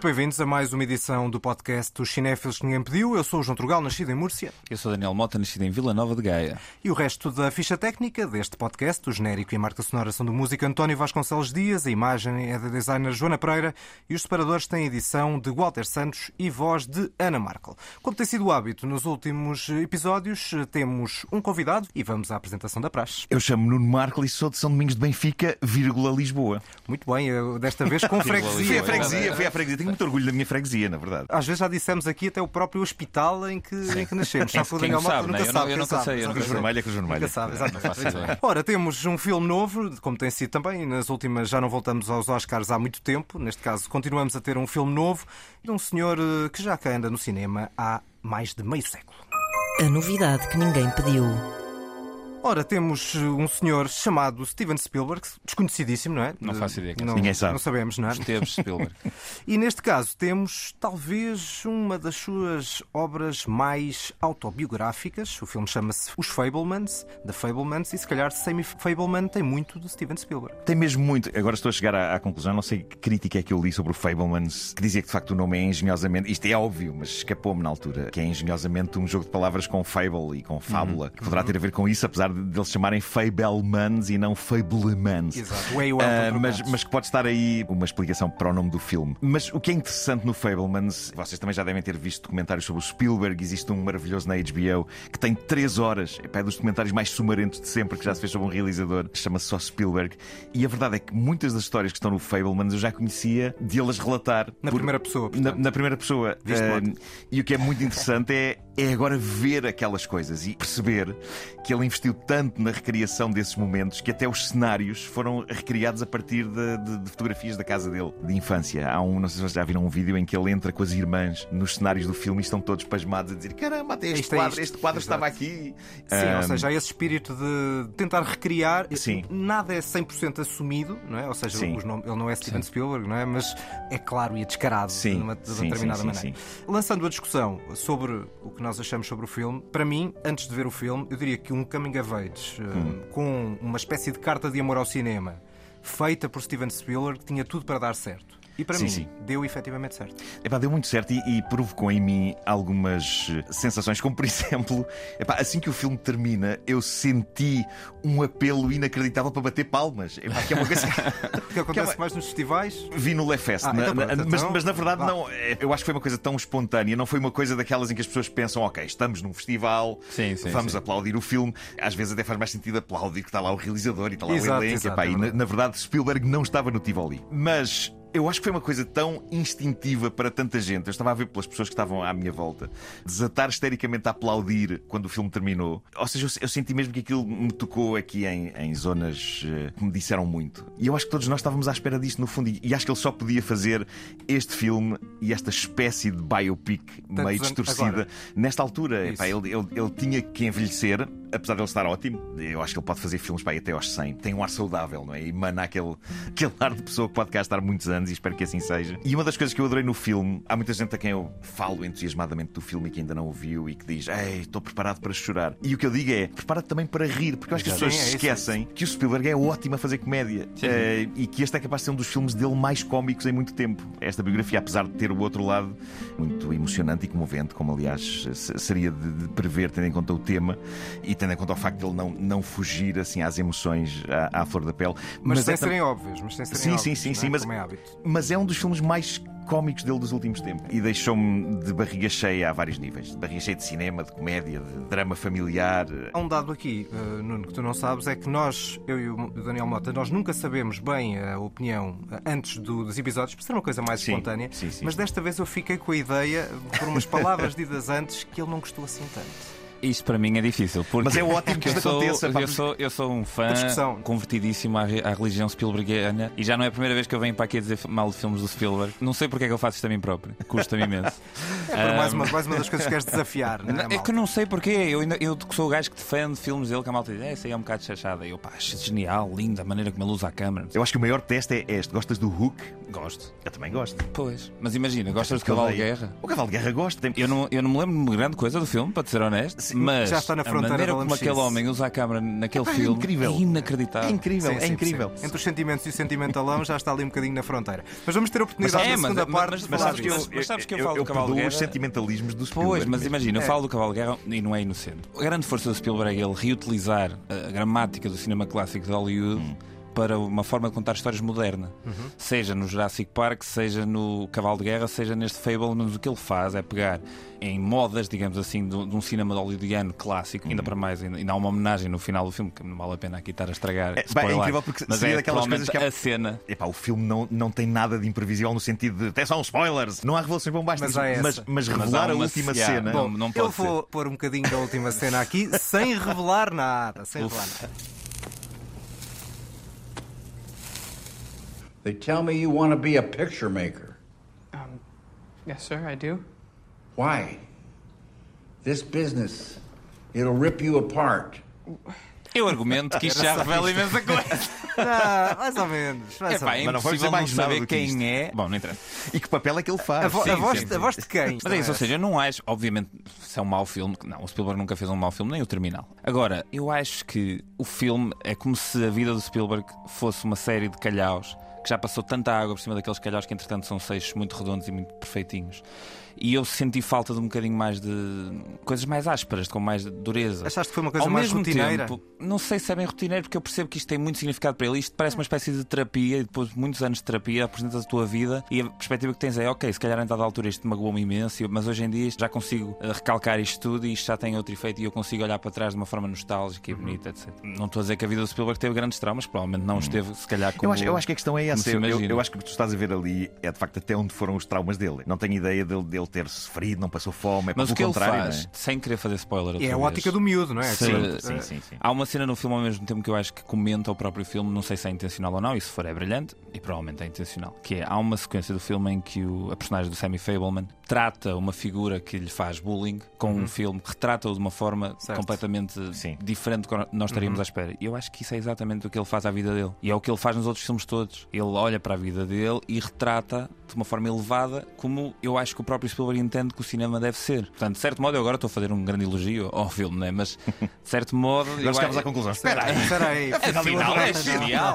Muito bem-vindos a mais uma edição do podcast dos Cinéfilos que Ninguém Pediu. Eu sou o João Trugal, nascido em Múrcia. Eu sou Daniel Mota, nascido em Vila Nova de Gaia. E o resto da ficha técnica deste podcast, o genérico e a marca sonora são do músico António Vasconcelos Dias, a imagem é da designer Joana Pereira e os separadores têm edição de Walter Santos e voz de Ana Markel. Como tem sido o hábito nos últimos episódios, temos um convidado e vamos à apresentação da praxe. Eu chamo Nuno Markel e sou de São Domingos de Benfica, vírgula Lisboa. Muito bem, eu, desta vez com freguesia. Fui a freguesia, fui a freguesia. Tenho muito orgulho da minha freguesia, na verdade. Às vezes já dissemos aqui até o próprio hospital em que, em que nascemos. Só que o Daniel Mota nunca sabe. Eu nunca sei. Cruz Vermelha, Cruz Vermelha. Nunca sabe, exatamente. Ora, temos um filme novo, como tem sido também. Nas últimas já não voltamos aos Oscars há muito tempo. Neste caso, continuamos a ter um filme novo de um senhor eh, que já cá anda no cinema há mais de meio século. A novidade que ninguém pediu. Ora, temos um senhor chamado Steven Spielberg, desconhecidíssimo, não é? Não faço ideia. Não, Ninguém sabe. Não sabemos, não é? Esteves Spielberg. E neste caso temos talvez uma das suas obras mais autobiográficas. O filme chama-se Os Fablemans, The Fablemans, e se calhar Semi Fableman tem muito de Steven Spielberg. Tem mesmo muito. Agora estou a chegar à, à, conclusão, não sei que crítica é que eu li sobre o Fablemans, que dizia que de facto o nome é engenhosamente. Isto é óbvio, mas escapou-me na altura. Que é engenhosamente um jogo de palavras com fable e com fábula, uhum. que poderá ter a ver com isso, apesar de eles chamarem Fablemans e não Fablemans. Exato, uh, mas, mas que pode estar aí uma explicação para o nome do filme. Mas o que é interessante no Fablemans, vocês também já devem ter visto documentários sobre o Spielberg, existe um maravilhoso na HBO que tem 3 horas, é dos documentários mais sumarentos de sempre que já se fez sobre um realizador, chama-se só Spielberg. E a verdade é que muitas das histórias que estão no Fablemans eu já conhecia de elas relatar. Na por... primeira pessoa. Na, na, primeira pessoa. Uh, e o que é muito interessante é, é agora ver aquelas coisas e perceber que ele investiu tanto na recriação desses momentos que até os cenários foram recriados a partir de, de, de, fotografias da casa dele, de infância. Há um, não sei se vocês já viram um vídeo em que ele entra com as irmãs nos cenários do filme e estão todos pasmados a dizer: caramba, até este, quadro, este quadro estava aqui. Sim, um... ou seja, há esse espírito de tentar recriar. Sim. Nada é 100% assumido, não é? Ou seja, nomes, ele não é Steven sim. Spielberg, não é? Mas é claro e é descarado sim. de uma, de uma determinada maneira. Lançando a discussão sobre o que nós achamos sobre o filme, para mim, antes de ver o filme, eu diria que um coming of age hum. com uma espécie de carta de amor ao cinema feita por Steven Spielberg tinha tudo para dar certo. E para sim, mim, sim. deu efetivamente certo. Epá, deu muito certo e, e, provocou em mim algumas eh, sensações, como por exemplo, epá, assim que o filme termina, eu senti um apelo inacreditável para bater palmas. Epá, que é uma coisa que acontece que é uma... mais nos festivais. Vi no Le Fest, ah, na, então, na, então, mas, mas, na verdade não. Eh, eu acho que foi uma coisa tão espontânea, não foi uma coisa daquelas em que as pessoas pensam, ok, estamos num festival, sim, sim, vamos sim. aplaudir o filme. Às vezes até faz mais sentido aplaudir que está lá o realizador e está lá exato, o elenco. Exato, epá, é e na, na verdade Spielberg não estava no Tivoli. Mas eu acho que foi uma coisa tão instintiva para tanta gente. Eu estava a ver pelas pessoas que estavam à minha volta desatar histericamente a aplaudir quando o filme terminou. Ou seja, eu, eu senti mesmo que aquilo me tocou aqui em, em zonas uh, que me disseram muito. E eu acho que todos nós estávamos à espera disto no fundo. E, e acho que ele só podia fazer este filme e esta espécie de biopic Tantos meio distorcida agora. nesta altura. Epá, ele, ele, ele tinha que envelhecer, apesar de ele estar ótimo. Eu acho que ele pode fazer filmes para até aos 100. Tem um ar saudável, não é? E emana aquele, aquele ar de pessoa que pode cá estar muitos anos e espero que assim seja. E uma das coisas que eu adorei no filme, há muita gente a quem eu falo entusiasmadamente do filme e que ainda não o viu e que diz: Ei, estou preparado para chorar. E o que eu digo é: prepara-te também para rir, porque eu acho que as pessoas se é esquecem que o Spielberg é ótimo a fazer comédia uh, e que este é capaz de ser um dos filmes dele mais cómicos em muito tempo. Esta biografia, apesar de ter o outro lado muito emocionante e comovente, como aliás seria de, de prever, tendo em conta o tema e tendo em conta o facto de ele não, não fugir assim às emoções à, à flor da pele. Mas, mas sem é serem óbvios, mas sem serem sim, óbvios, sim, sim, sim, é? mas, é hábito mas é um dos filmes mais cómicos dele dos últimos tempos. E deixou-me de barriga cheia a vários níveis. De barriga cheia de cinema, de comédia, de drama familiar. Há um dado aqui, uh, Nuno, que tu não sabes, é que nós, eu e o Daniel Mota, nós nunca sabemos bem a opinião uh, antes do, dos episódios, por ser uma coisa mais sim, espontânea. Sim, sim, mas desta vez eu fiquei com a ideia, por umas palavras ditas antes, que ele não gostou assim tanto. Isto para mim é difícil. Porque Mas é ótimo que isto sou, aconteça. Eu sou, eu sou um fã convertidíssimo à, à, religião Spielbergiana e já não é a primeira vez que eu venho para aqui a dizer mal de filmes do Spielberg. Não sei porque é que eu faço isto a mim próprio. Custa-me imenso. é um... mais, uma, mais uma das coisas que queres desafiar. Não é, é que eu não sei porquê. Eu, ainda, eu sou o gajo que defende filmes dele que a malta diz, é, isso aí é um bocado chachada. E eu, pá, acho genial, linda a maneira como ele usa a câmera. Eu acho que o maior teste é este. Gostas do Hook? Gosto. Eu também gosto. Pois. Mas imagina, gostas do Cavalo de Guerra? O Cavalo de Guerra gosto. Eu não, eu não me lembro de grande coisa do filme, para te ser honesto. Mas já está na a fronteira maneira da como aquele homem usa a câmara naquele Epá, é filme incrível. é inacreditável. É incrível, Sim, é sim, incrível. sim. Entre os sentimentos e o sentimentalão já está ali um bocadinho na fronteira. Mas vamos ter a oportunidade É, na mas- segunda mas- parte mas- de Mas falar sabes que eu. Mas sabes que eu eu, falo eu do Cavalo de os Guerra? sentimentalismos do Spielberg. Pois, mas mesmo. imagina, eu É. falo do Cavalo de Guerra e não é inocente. A grande força do Spielberg é ele reutilizar a gramática do cinema clássico de Hollywood Hum. Para uma forma de contar histórias moderna. Seja no Jurassic Park, seja no Cavalo de Guerra, seja neste Fable, mas o que ele faz é pegar em modas, digamos assim, de, um cinema hollywoodiano clássico, Hum. ainda para mais, ainda, ainda há uma homenagem no final do filme, que não vale a pena aqui estar a estragar. É, bem, é incrível porque mas seria é daquelas coisas que é- a cena. Epá, o filme não, não tem nada de imprevisível no sentido de atenção, spoilers! Não há revelações bombásticas, Mas mas, mas Mas revelar a última seada. cena. Bom, Bom, não eu vou pôr um bocadinho da última cena aqui sem revelar nada. Sem revelar nada. They tell me you want to be a picture maker. Yes, sir, I do. Why? This business, it'll rip you apart. Eu argumento que isto já revela imensa coisa. Ah, mais ou menos. Mais é menos. Mas não vamos impossível não mais nada saber do que quem isto. é. Bom, não interessa. E que papel é que ele faz? A, vo- Sim, a voz, sim, a voz de quem? Mas é isso, ou seja, eu não acho, obviamente, se é um mau filme, não, o Spielberg nunca fez um mau filme, nem o Terminal. Agora, eu acho que o filme é como se a vida do Spielberg fosse uma série de calhaus que já passou tanta água por cima daqueles calhaus que, entretanto, são seixos muito redondos e muito perfeitinhos. E eu senti falta de um bocadinho mais de coisas mais ásperas, com mais dureza. Achaste que foi uma coisa Ao mais mesmo rotineira? tempo, não sei se é bem rotineiro, porque eu percebo que isto tem muito significado para ele. Isto parece uma espécie de terapia, e depois de muitos anos de terapia, apresentas a tua vida e a perspectiva que tens é: ok, se calhar em dada altura isto magoou-me imenso, mas hoje em dia isto já consigo eh, recalcar isto tudo e isto já tem outro efeito e eu consigo olhar para trás de uma forma nostálgica e Uhum. bonita, etc. Não estou a dizer que a vida do Spielberg teve grandes traumas, provavelmente não esteve, se calhar, como. Eu acho, eu acho que a questão é essa. Eu, eu- eu acho que o que tu estás a ver ali é de facto até onde foram os traumas dele. Não tenho ideia dele, dele ter sofrido, não passou fome, é Mas o que ele faz, é? sem querer fazer spoiler, É a vez, ótica do miúdo, não é? Se- Aquilo- Sim, sim, sim. Há uma cena no filme ao mesmo tempo que eu acho que comenta o próprio filme, não sei se é intencional ou não, e se for é brilhante, e provavelmente é intencional. Que é, há uma sequência do filme em que o, a personagem do Sammy Fableman trata uma figura que lhe faz bullying com um filme retrata-o de uma forma Certo. completamente Sim. diferente do que nós estaríamos à espera. E eu acho que isso é exatamente o que ele faz à vida dele. E é o que ele faz nos outros filmes todos. Ele olha para a vida dele e retrata de uma forma elevada como eu acho que o próprio Spielberg entende que o cinema deve ser. Portanto, de certo modo, eu agora estou a fazer um grande elogio ao filme, né? mas de certo modo. Nós chegamos à conclusão. Espera aí. Espera aí. Afinal, é genial.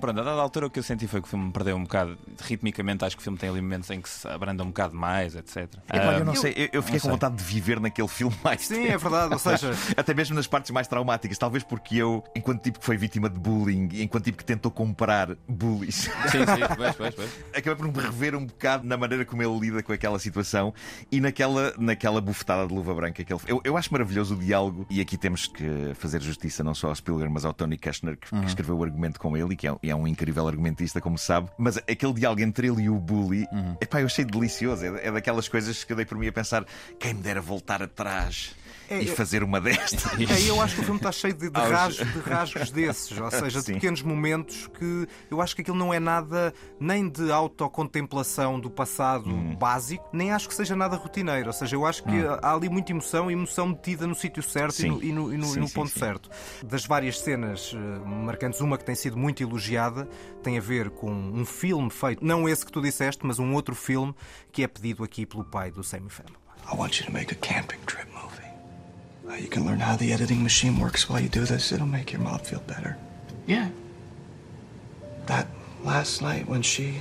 Pronto, a dada altura o que eu senti foi que o filme me perdeu um bocado. Ritmicamente, acho que o filme tem ali momentos em que se abranda um bocado mais, etc. Epá, eu não Ah, sei, eu, eu fiquei com sei. vontade de viver naquele filme mais Sim, é verdade. Ou seja, Até mesmo nas partes mais traumáticas, talvez porque eu, enquanto tipo que foi vítima de bullying enquanto tipo que tentou comprar bullies, Sim, sim, acabei por me rever um bocado na maneira como ele lida com aquela situação e naquela, naquela bufetada de luva branca que ele eu, eu acho maravilhoso o diálogo, e aqui temos que fazer justiça não só ao Spielberg, mas ao Tony Kushner, que, que escreveu o argumento com ele e que é, é um incrível argumentista, como se sabe. Mas aquele diálogo entre ele e o bully, epá, eu achei delicioso. É, é daquelas coisas que dei por mim a pensar: quem me dera voltar atrás É, e eu- fazer uma destas. É, eu acho que o filme está cheio de, de rasgos, de rasgos desses, ou seja, de Sim. pequenos momentos que eu acho que aquilo não é nada nem de autocontemplação do passado Hum. básico, nem acho que seja nada rotineiro. Ou seja, eu acho que há ali muita emoção e emoção metida no sítio certo e Sim. no, e no- e no- e Sim, no sim, ponto sim. certo. Das várias cenas eh, marcantes, uma que tem sido muito elogiada tem a ver com um filme feito, não esse que tu disseste, mas um outro filme que é pedido aqui pelo pai do Sammy Fallon. I want you to make a camping trip movie. Uh, you can learn how the editing machine works while you do this. It'll make your mom feel better. Yeah. That last night when she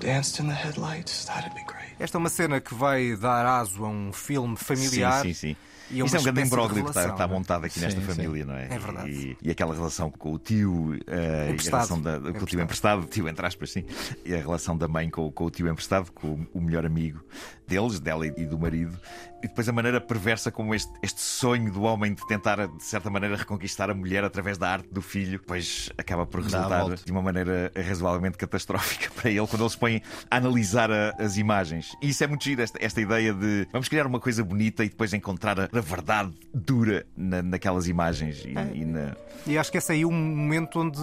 danced in the headlights, that'd be great. Esta é uma cena que vai dar aso a um filme familiar. Sim, sim, sim. E é Isso é um grande imbróglio que está, montado aqui nesta Sim, sim. família, não é? É verdade. E, e aquela relação com o tio, eh, e a relação da, com o tio emprestado, tio entre aspas, sim, e a relação da mãe com, com o tio emprestado, com o, o melhor amigo deles, dela e, e do marido, e depois a maneira perversa como este, este sonho do homem de tentar, de certa maneira, reconquistar a mulher através da arte do filho, depois acaba por resultar de uma maneira razoavelmente catastrófica para ele quando eles põem a analisar a- as imagens. E isso é muito giro, esta, esta ideia de vamos criar uma coisa bonita e depois encontrar a, a verdade dura na- naquelas imagens e, e na. E acho que esse é aí um momento onde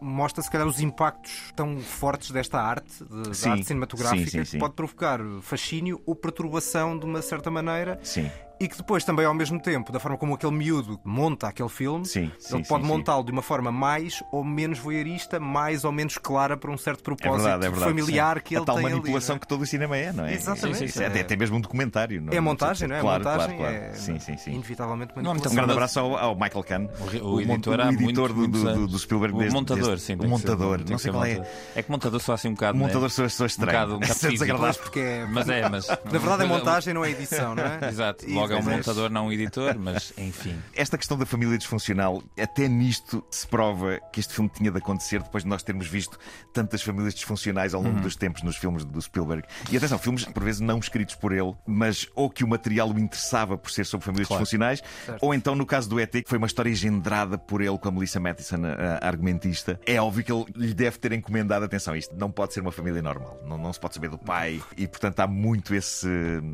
mostra, se calhar, os impactos tão fortes desta arte, de- da arte cinematográfica, Sim, sim, que pode provocar fascínio ou perturbação de uma certa maneira. Sim. E que depois também, ao mesmo tempo, da forma como aquele miúdo monta aquele filme, Sim, sim, ele pode montá-lo de uma forma mais ou menos voyeurista, mais ou menos clara para um certo É propósito verdade, é verdade. familiar sim. que ele a tal tem manipulação ali. que todo o cinema é, não é? Exatamente. Sim, sim, sim. É, até mesmo um documentário. Não É a montagem, não é? Claro, montagem claro, claro. é Sim, sim, sim. inevitavelmente muita Um grande abraço ao, ao Michael Kahn, O, o editor, o editor muito, do, do, do Spielberg. O desde- montador, desde- sim. O tem montador, tem não que sei qual é. montador. É que montador só assim um bocado. né? montador Um estranho. um bocado desagradável. Porque é- Mas é, mas. Na verdade é montagem, não é edição, não é? Exato, logo é um montador, não um editor, mas enfim. Esta questão da família disfuncional, até nisto se prova que este filme tinha de acontecer depois de nós termos visto tantas famílias disfuncionais ao longo dos tempos nos filmes do Spielberg. E atenção, filmes por vezes não escritos por ele, mas ou que o material o interessava por ser sobre famílias Claro. disfuncionais, ou então no caso do ET, que foi uma história engendrada por ele com a Melissa Mathison, a, argumentista. É óbvio que ele lhe deve ter encomendado atenção. Isto não pode ser uma família normal, não, não se pode saber do pai, e portanto há muito esse,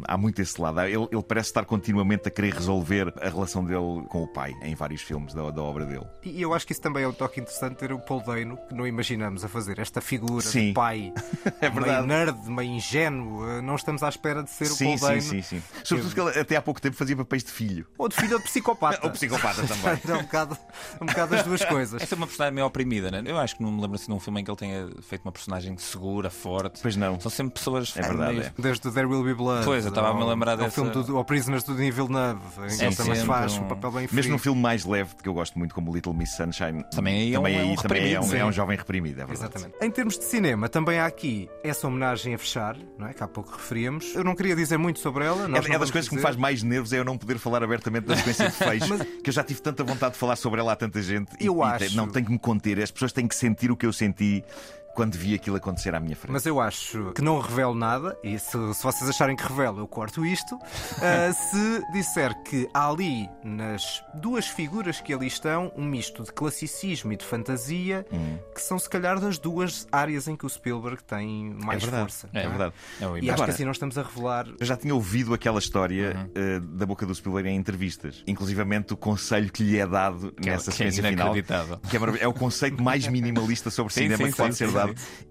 há muito esse lado. Ele, ele parece estar continuamente a querer resolver a relação dele com o pai em vários filmes da, da obra dele. E eu acho que isso também é um toque interessante ter o Paul Dano, que não imaginamos a fazer esta figura Sim. de pai É meio verdade. nerd, meio ingênuo. Eh, Não estamos à espera de ser o Sim, Paul sim, Dano. sim, sim. Sobretudo que ele até há pouco tempo fazia papéis de filho. Ou de filho de psicopata. Ou psicopata também. é um bocado, um bocado as duas coisas. Essa é uma personagem meio oprimida, né? Eu acho que não me lembro assim de um filme em que ele tenha feito uma personagem segura, forte. Pois não. São sempre pessoas. É verdade, meio- é. Desde o There Will Be Blood. Pois, eu estava a me ao- lembrar ao dessa- filme do, ao Prisoners do Denis Villeneuve, em que Sim, ele também sim, faz um- um papel bem Mesmo frio. num filme mais leve, que eu gosto muito, como Little Miss Sunshine, Também aí é um- também, é um aí também é, um, reprimido, é um jovem reprimido, é verdade. Exatamente. Em termos de cinema, também há aqui essa homenagem a fechar, não é? que há pouco referíamos. Eu não queria dizer muito sobre ela. É, é das coisas que me dizer. faz mais nervos é eu não poder falar abertamente da sequência de fecho, que eu já tive tanta vontade de falar sobre ela a tanta gente e- Eu e, acho- te- não tenho que me conter. As pessoas têm que sentir o que eu senti quando vi aquilo acontecer à minha frente. Mas eu acho que não revelo nada, e se, se vocês acharem que revelo, eu corto isto. ah, se disser que há ali, nas duas figuras que ali estão, um misto de classicismo e de fantasia, Hum. que são se calhar das duas áreas em que o Spielberg tem mais É verdade. força. É verdade. É o E imagem. acho que Agora- assim não estamos a revelar. Eu já tinha ouvido aquela história Uhum. eh, da boca do Spielberg em entrevistas, inclusivamente o conselho que lhe é dado Que é- nessa é sequência final. Que é. É o conceito mais minimalista sobre Sim, cinema sim, que pode sim, ser sim,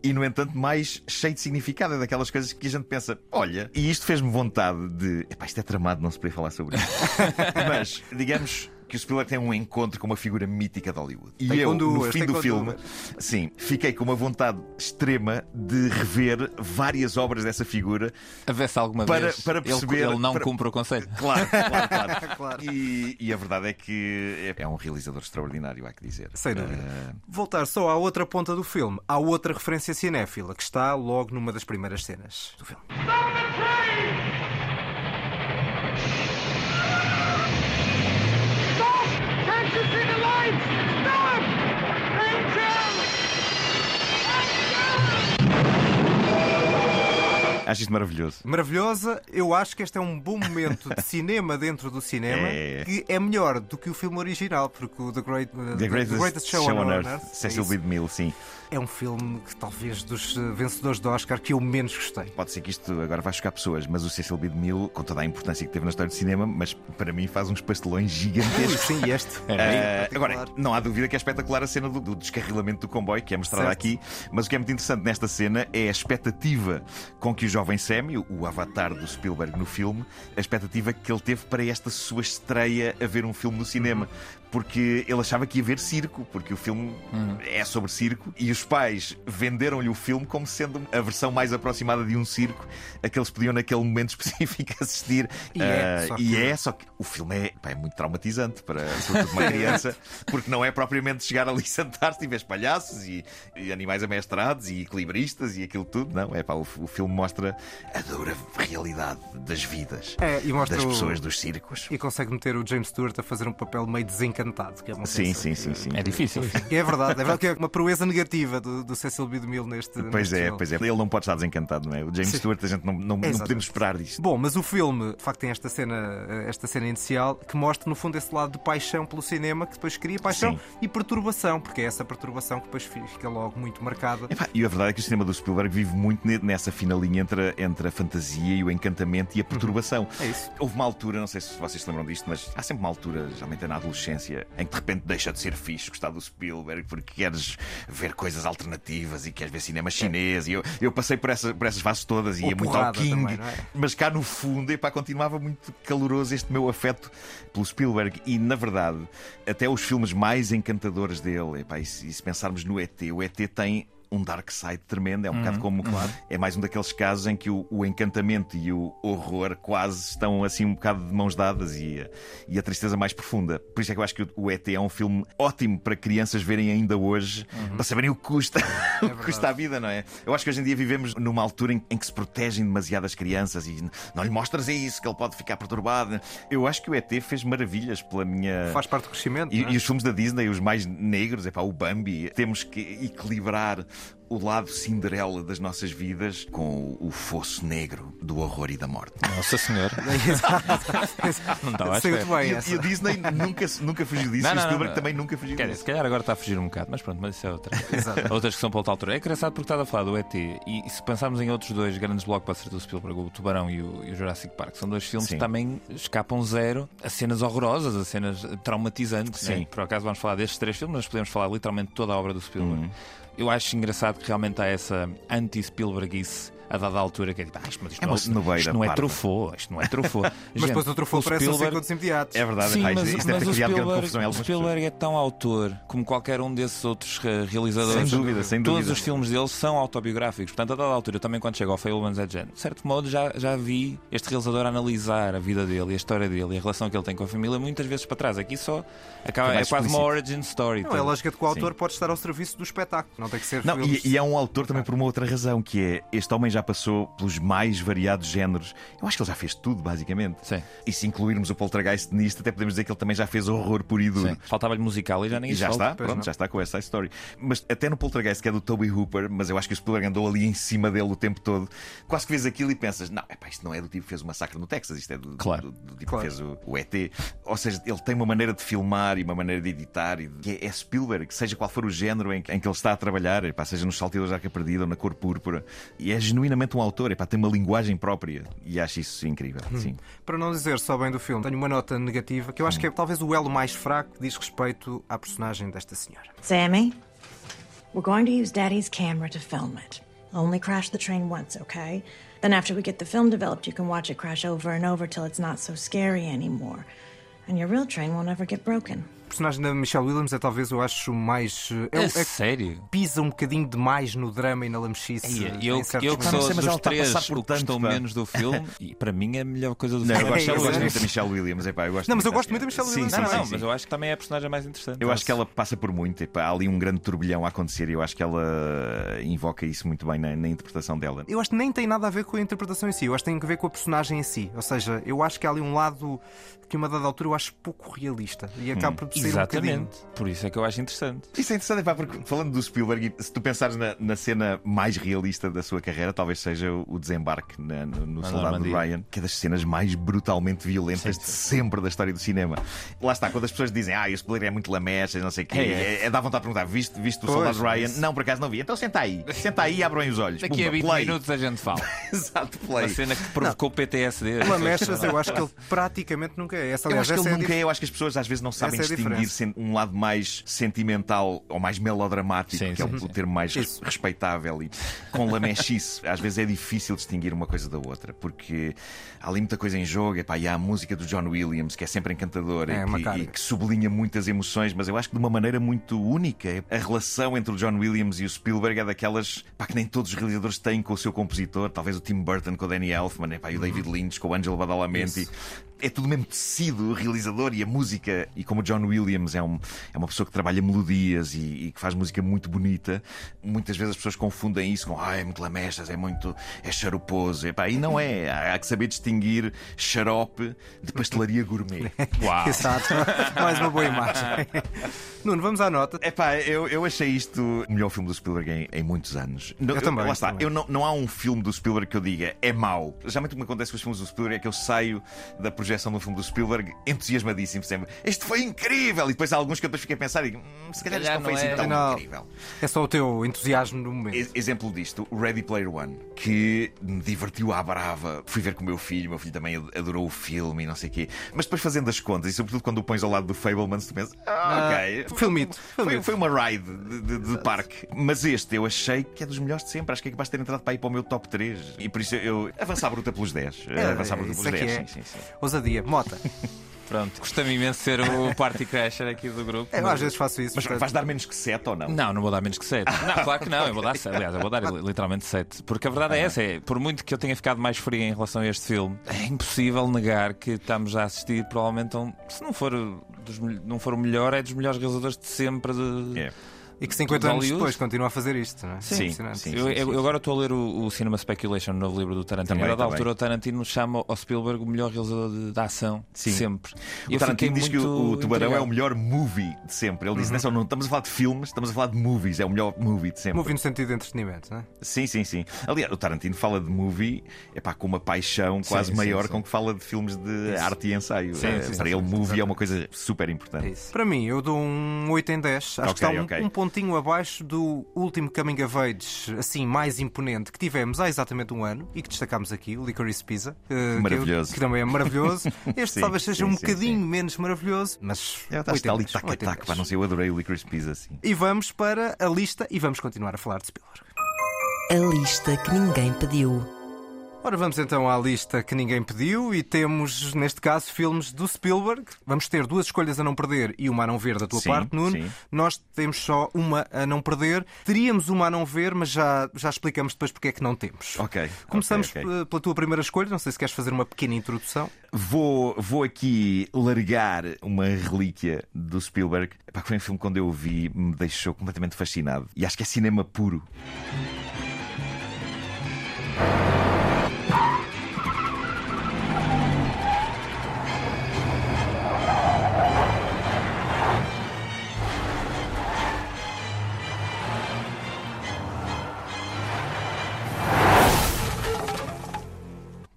e, no entanto, mais cheio de significado. É daquelas coisas que a gente pensa, olha, e isto fez-me vontade de. Epá, isto é tramado, não se podia falar sobre isso. Mas, digamos. Que o Spielberg tem um encontro com uma figura mítica de Hollywood. E Tem eu, no fim do filme, duas. sim, fiquei com uma vontade extrema de rever várias obras dessa figura A ver se alguma Para- vez para ele- perceber- ele, não para- cumpre o conselho. Claro, claro, claro. Claro. E, e a verdade é que é é um realizador extraordinário, há que dizer. Sem dúvida. Eh, Voltar só à outra ponta do filme, há outra referência cinéfila que está logo numa das primeiras cenas do filme. Can't acho isto maravilhoso. Maravilhosa, eu acho que este é um bom momento de cinema dentro do cinema É. que é melhor do que o filme original, porque o The, Great, uh, The Greatest, Show, on Earth, Cecil é, isso. B. DeMille, sim. É um filme que talvez dos uh, vencedores do Oscar que eu menos gostei. Pode ser que isto agora vai chocar pessoas, mas o Cecil B. DeMille, com toda a importância que teve na história do cinema, mas para mim faz uns pastelões gigantescos. Sim, este. Eh, Em agora, não há dúvida que é espetacular a cena do, do descarrilamento do comboio, que é mostrada Certo. aqui, mas o que é muito interessante nesta cena é a expectativa com que o jovem Sammy, o, o avatar do Spielberg no filme, a expectativa que ele teve para esta sua estreia a ver um filme no cinema. Porque ele achava que ia ver circo, porque o filme é sobre circo, e os pais venderam-lhe o filme como sendo a versão mais aproximada de um circo a que eles podiam naquele momento específico assistir. E é, Ah, só e que- é, só que o filme é, pá, é muito traumatizante para uma criança, porque não é propriamente chegar ali e sentar-se e ver palhaços e, e animais amestrados e equilibristas e aquilo tudo. Não, é pá, o, o filme mostra a dura realidade das vidas É, e das o- pessoas dos circos. E consegue meter o James Stewart a fazer um papel meio desencantado, que é uma Sim, sim, que- sim, sim. É difícil. E é verdade, é verdade que é uma proeza negativa do, do Cecil B. DeMille neste. Pois neste é, filme. pois é. Ele não pode estar desencantado, não é? O James Sim. Stewart, a gente não, não, não podemos esperar disto. Bom, mas o filme, de facto, tem esta cena, esta cena inicial que mostra, no fundo, esse lado de paixão pelo cinema que depois cria paixão Sim. e perturbação, porque é essa perturbação que depois fica logo muito marcada. Epá, e a verdade é que o cinema do Spielberg vive muito ne- nessa fina linha entre, a- entre a fantasia e o encantamento e a perturbação. É isso. Houve uma altura, não sei se vocês se lembram disto, mas há sempre uma altura, geralmente é na adolescência, em que de repente deixa de ser fixe gostar do Spielberg porque queres ver coisas alternativas e queres ver cinema chinês. E eu, eu passei por, essa, por essas fases todas e Ou ia muito ao King, também, é? mas cá no fundo, epá, continuava muito caloroso este meu afeto pelo Spielberg. E na verdade, até os filmes mais encantadores dele, epá, e, se, e se pensarmos no ET, o ET tem um dark side tremendo. É um bocado como. É mais um daqueles casos em que o, o encantamento e o horror quase estão assim um bocado de mãos dadas e, a- e a tristeza mais profunda. Por isso é que eu acho que o, o ET é um filme ótimo para crianças verem ainda hoje, para saberem o que custa, o que custa a vida, não é? Eu acho que hoje em dia vivemos numa altura em, em que se protegem demasiado as crianças e não lhe mostras isso, que ele pode ficar perturbado. Eu acho que o ET fez maravilhas pela minha. Faz parte do crescimento. E, é? e os filmes da Disney, os mais negros, é pá, o Bambi, temos que equilibrar o lado Cinderela das nossas vidas com o fosso negro do horror e da morte. Nossa Senhora. Não estava à Saiu-te espera. bem E, e o Disney nunca, nunca fugiu disso, Não, e o não, Spielberg não. também nunca fugiu Quer dizer, disso. se calhar agora está a fugir um bocado, mas pronto, mas isso é outra. Exato. Outras que são para outra altura. É engraçado porque estás a falar do ET e, e se pensarmos em outros dois grandes blockbusters do Spielberg, o Tubarão e o, e o Jurassic Park, são dois filmes Sim. que também escapam zero a cenas horrorosas, a cenas traumatizantes. Sim. né? Por acaso vamos falar destes três filmes, mas podemos falar literalmente toda a obra do Spielberg. Uhum. Eu acho engraçado que realmente há essa anti-Spielbergice a dada altura que é tipo, ah, isto, mas isto É não, snobeira isto não é truffaut, isto não é truffaut. Mas depois o trufou parece um segundos imediatos. É verdade, Sim, epá, mas, isto, mas deve o ter criado grande Spielberg, confusão em o Spielberg é tão autor como qualquer um desses outros eh, realizadores. Sem dúvida, sem Todos dúvida. os filmes dele são autobiográficos. Portanto, a dada altura, eu também quando chego ao Fablemans Edge, de certo modo, já, já vi este realizador analisar a vida dele, e a história dele e a relação que ele tem com a família muitas vezes para trás. Aqui só acaba, é quase uma origin story. Não, é lógica de que o autor Sim. pode estar ao serviço do espetáculo. Não tem que ser. Não, e, e é um autor também por uma outra razão, que é este homem já passou pelos mais variados géneros. Eu acho que ele já fez tudo, basicamente. Sim. E se incluirmos o Poltergeist nisto, até podemos dizer que ele também já fez horror puro e duro. Sim. Faltava-lhe musical e já nem E isso já falta. está, pronto, não. já está com essa Story. Mas até no Poltergeist, que é do Toby Hooper, mas eu acho que o Spielberg andou ali em cima dele o tempo todo. Quase que vês aquilo e pensas: não, epá, isto não é do tipo que fez o massacre no Texas, isto é do, Claro. do, do tipo Claro. que fez o, o ET. Ou seja, ele tem uma maneira de filmar e uma maneira de editar, e de- que é, é Spielberg, seja qual for o género em, que- em que ele está a trabalhar, epá, seja nos salteadores da Arca Perdida ou na cor púrpura. E é genuinamente um autor, epá, tem uma linguagem própria e acho isso incrível. Sim. Para não dizer só bem do filme, tenho uma nota negativa que eu acho que é talvez o elo mais fraco que diz respeito à personagem desta senhora. Sammy, we're going to use Daddy's camera to film it. Only crash the train once, okay? Then, after we get the film developed, you can watch it crash over and over till it's not so scary anymore. And your real train won't ever get broken. A personagem da Michelle Williams é talvez, eu acho, mais. É, É é que sério? pisa um bocadinho demais no drama e na lamechice. E eu, eu que sou mas ela dos está a três passar por o que gostou menos do filme e para mim é a melhor coisa do Não, eu filme. gosto, eu É, gosto é. muito da Michelle Williams. Epá, eu gosto Não, mas eu gosto muito da Michelle Williams. sim, Não, não, sim, mas sim. eu acho que também é a personagem mais interessante. Eu acho que ela passa por muito. epá, há ali um grande turbilhão a acontecer e eu acho que ela invoca isso muito bem na, na interpretação dela. Eu acho que nem tem nada a ver com a interpretação em si, eu acho que tem a ver com a personagem em si. Ou seja, eu acho que há ali um lado que, a uma dada altura, eu acho pouco realista e acaba por ser um bocadinho. Exatamente. Por isso é que eu acho interessante. Isso é interessante, epá, porque falando do Spielberg, se tu pensares na, na cena mais realista da sua carreira, talvez seja o, o desembarque na- no, no Soldado Normandia. Ryan, que é das cenas mais brutalmente violentas de sempre da história do cinema. Lá está, quando as pessoas dizem, ah, o Spielberg é muito lamecha, não sei o quê, É, é, é. é, dá vontade de perguntar, viste, viste o Pois, Soldado Ryan? isso. Não, por acaso não vi. Então senta aí, senta aí e abram aí os olhos. Daqui a Pumba, 20 play. minutos a gente fala. Exato, Uma play. cena que provocou PTSD. Lamechas, eu acho que ele praticamente nunca é. Essa, Eu aliás, acho que ele é nunca dif- é. Eu acho que as pessoas às vezes não sabem é a distinguir um lado mais sentimental ou mais melodramático, Sim, que é o, termo mais Isso. respeitável, e com lamechice. às vezes é difícil distinguir uma coisa da outra, porque há ali muita coisa em jogo. Epá, e há a música do John Williams, que é sempre encantadora É, e, que, e que sublinha muitas emoções, mas eu acho que de uma maneira muito única. A relação entre o John Williams e o Spielberg é daquelas pá, que nem todos os realizadores têm com o seu compositor. Talvez o Tim Burton com o Danny Elfman, epá, e o David Lynch com o Angelo Badalamenti. É tudo mesmo tecido, o realizador e a música. E como o John Williams é, um, é uma pessoa que trabalha melodias e, e que faz música muito bonita, muitas vezes as pessoas confundem isso com ah, é muito lamechas, é muito. é charuposo. Epá, e não é. Há, há que saber distinguir xarope de pastelaria gourmet. Uau. Exato. Mais uma boa imagem. Nuno, vamos à nota. Epá, eu, eu achei isto o melhor filme do Spielberg em, em muitos anos. Não, Eu também, Lá está, também. eu não, não há um filme do Spielberg que eu diga é mau. Geralmente o que me acontece com os filmes do Spielberg é que eu saio da projeção projeção do filme do Spielberg, entusiasmadíssimo sempre. Este foi incrível! E depois há alguns que eu depois fiquei a pensar e hum, se calhar isto não foi assim é. tão Não. incrível. É só o teu entusiasmo no momento. E- Exemplo disto, o Ready Player One, que me divertiu à brava. Fui ver com o meu filho, o meu filho também adorou o filme e não sei o quê. Mas depois fazendo as contas, e sobretudo quando o pões ao lado do Fablemans, tu pensas, ah, ok. Filmito. Foi, foi uma ride de, de- de parque. Mas este eu achei que é dos melhores de sempre. Acho que é capaz de ter entrado para ir para o meu top 3. E por isso eu avançar a bruta pelos 10. avançar a bruta pelos é que 10. é. Sim, sim, sim. Ousadia. Mota. Pronto, gostei-me imenso de ser o party crasher aqui do grupo. É, Eu às vezes faço isso. Mas portanto- vais dar menos que 7 ou não? Não, não vou dar menos que 7. Não, claro que não, eu vou dar 7. Aliás, eu vou dar li- literalmente 7. Porque a verdade é essa: é, por muito que eu tenha ficado mais frio em relação a este filme, é impossível negar que estamos a assistir, provavelmente, a um, se não for, dos, não for o melhor, é dos melhores realizadores de sempre. De... É. E que 50 de anos Hollywood. depois continua a fazer isto, não é? Sim, Impressionante. sim. Eu, eu agora estou a ler o, o Cinema Speculation, o novo livro do Tarantino. Também, a também. altura, o Tarantino chama ao Spielberg o melhor realizador de, de ação Sim. de sempre. E O eu Tarantino diz que o, o Tubarão é o melhor movie de sempre. Ele diz: "Não, não estamos a falar de filmes, estamos a falar de movies. É o melhor movie de sempre. Movie no sentido de entretenimento, não é? Sim, sim, sim. Aliás, o Tarantino fala de movie epá, com uma paixão quase sim, maior sim. com que fala de filmes de arte e ensaio. Sim, sim, Para sim, ele, sim, movie é uma coisa super É importante. isso. Para mim, eu dou um 8 em 10. Acho que está um, ok. Um pontinho abaixo do último Coming of Age, assim, mais imponente, que tivemos há exatamente um ano e que destacámos aqui, o Licorice Pizza. eh, que Maravilhoso. Que, também é maravilhoso. Este Sim, talvez seja sim, um sim, bocadinho sim. menos maravilhoso, mas. É, está, 8 em está ali 10, tac, 8 em tac, 10. pá, não sei, eu adorei o Licorice Pizza assim. E vamos para a lista e vamos continuar a falar de Spielberg. A lista que ninguém pediu. Ora, vamos então à lista que ninguém pediu e temos, neste caso, filmes do Spielberg. Vamos ter duas escolhas a não perder e uma a não ver da tua Sim, parte, Nuno. sim. Nós temos só uma a não perder. Teríamos uma a não ver, mas já, já explicamos depois porque é que não temos. Ok. Começamos ok, ok. eh, pela tua primeira escolha. Não sei se queres fazer uma pequena introdução. Vou, vou aqui largar uma relíquia do Spielberg. Epá, foi um filme que quando eu o vi me deixou completamente fascinado. E acho que é cinema puro.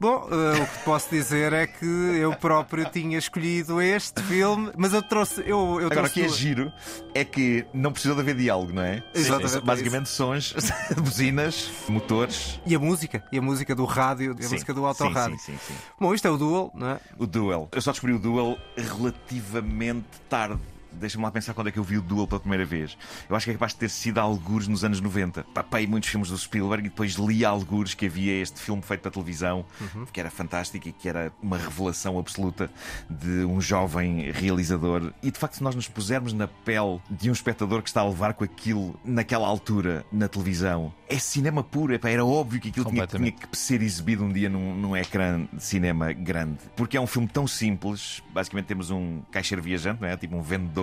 Bom, eh, o que posso dizer é que eu próprio tinha escolhido este filme, mas eu trouxe. Eu, eu Agora, o que é giro é que não precisou de haver diálogo, não é? Exatamente, Sim, é Basicamente, sons, buzinas, motores. E a música, e a música do rádio, e a Sim, música do sim, autorrádio. sim, sim, sim. Bom, isto é o Duel, não é? O Duel. Eu só descobri o Duel relativamente tarde. Deixa-me lá pensar quando é que eu vi o Duel pela primeira vez. Eu acho que é capaz de ter sido algures nos anos 90. Papei muitos filmes do Spielberg e depois li algures que havia este filme feito para televisão, que era fantástico e que era uma revelação absoluta de um jovem realizador. E de facto, se nós nos pusermos na pele de um espectador que está a levar com aquilo naquela altura na televisão, é cinema puro. Epá, era óbvio que aquilo tinha, tinha que ser exibido um dia num, num ecrã de cinema grande. Porque é um filme tão simples. Basicamente temos um caixeiro viajante, não é? tipo um vendedor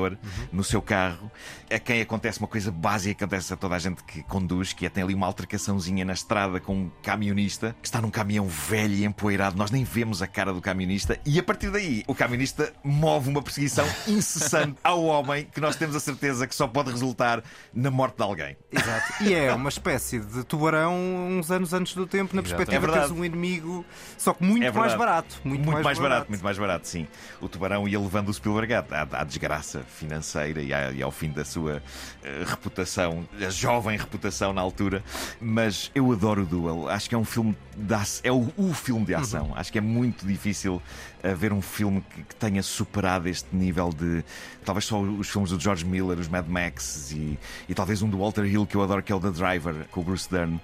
no seu carro, a quem acontece uma coisa básica que acontece a toda a gente que conduz, que é tem ali uma altercaçãozinha na estrada com um camionista que está num caminhão velho e empoeirado. Nós nem vemos a cara do camionista e a partir daí o camionista move uma perseguição incessante ao homem que nós temos a certeza que só pode resultar na morte de alguém. Exato. E é uma espécie de tubarão uns anos antes do tempo, na Exato. perspectiva É de teres um inimigo, só que muito É mais barato. Muito, mais, barato. muito mais barato, sim. O tubarão ia levando o Spielberg à- à desgraça financeira e, ao fim da sua eh, reputação, a jovem reputação na altura. Mas eu adoro o Duel. Acho que é um filme de ação, é o, o filme de ação. Acho que é muito difícil haver um filme que, que tenha superado este nível de. Talvez só os filmes do George Miller, os Mad Max e, e talvez um do Walter Hill que eu adoro, que é o The Driver, com o Bruce Dern.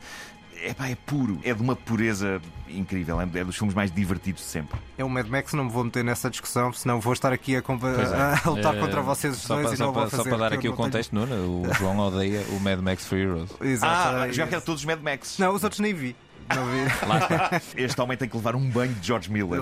Epá, é puro, é de uma pureza incrível, é é dos filmes mais divertidos de sempre. É um Mad Max, não me vou meter nessa discussão, senão vou estar aqui a, é. a lutar Eh, contra vocês só dois para, e só não vou para- fazer. Só para dar aqui o não tenho- contexto, Nuno, o João odeia o Mad Max Fury Road. Exato. Ah, é já que era isso. todos os Mad Max. Não, os outros nem vi. Este homem tem que levar um banho de George Miller.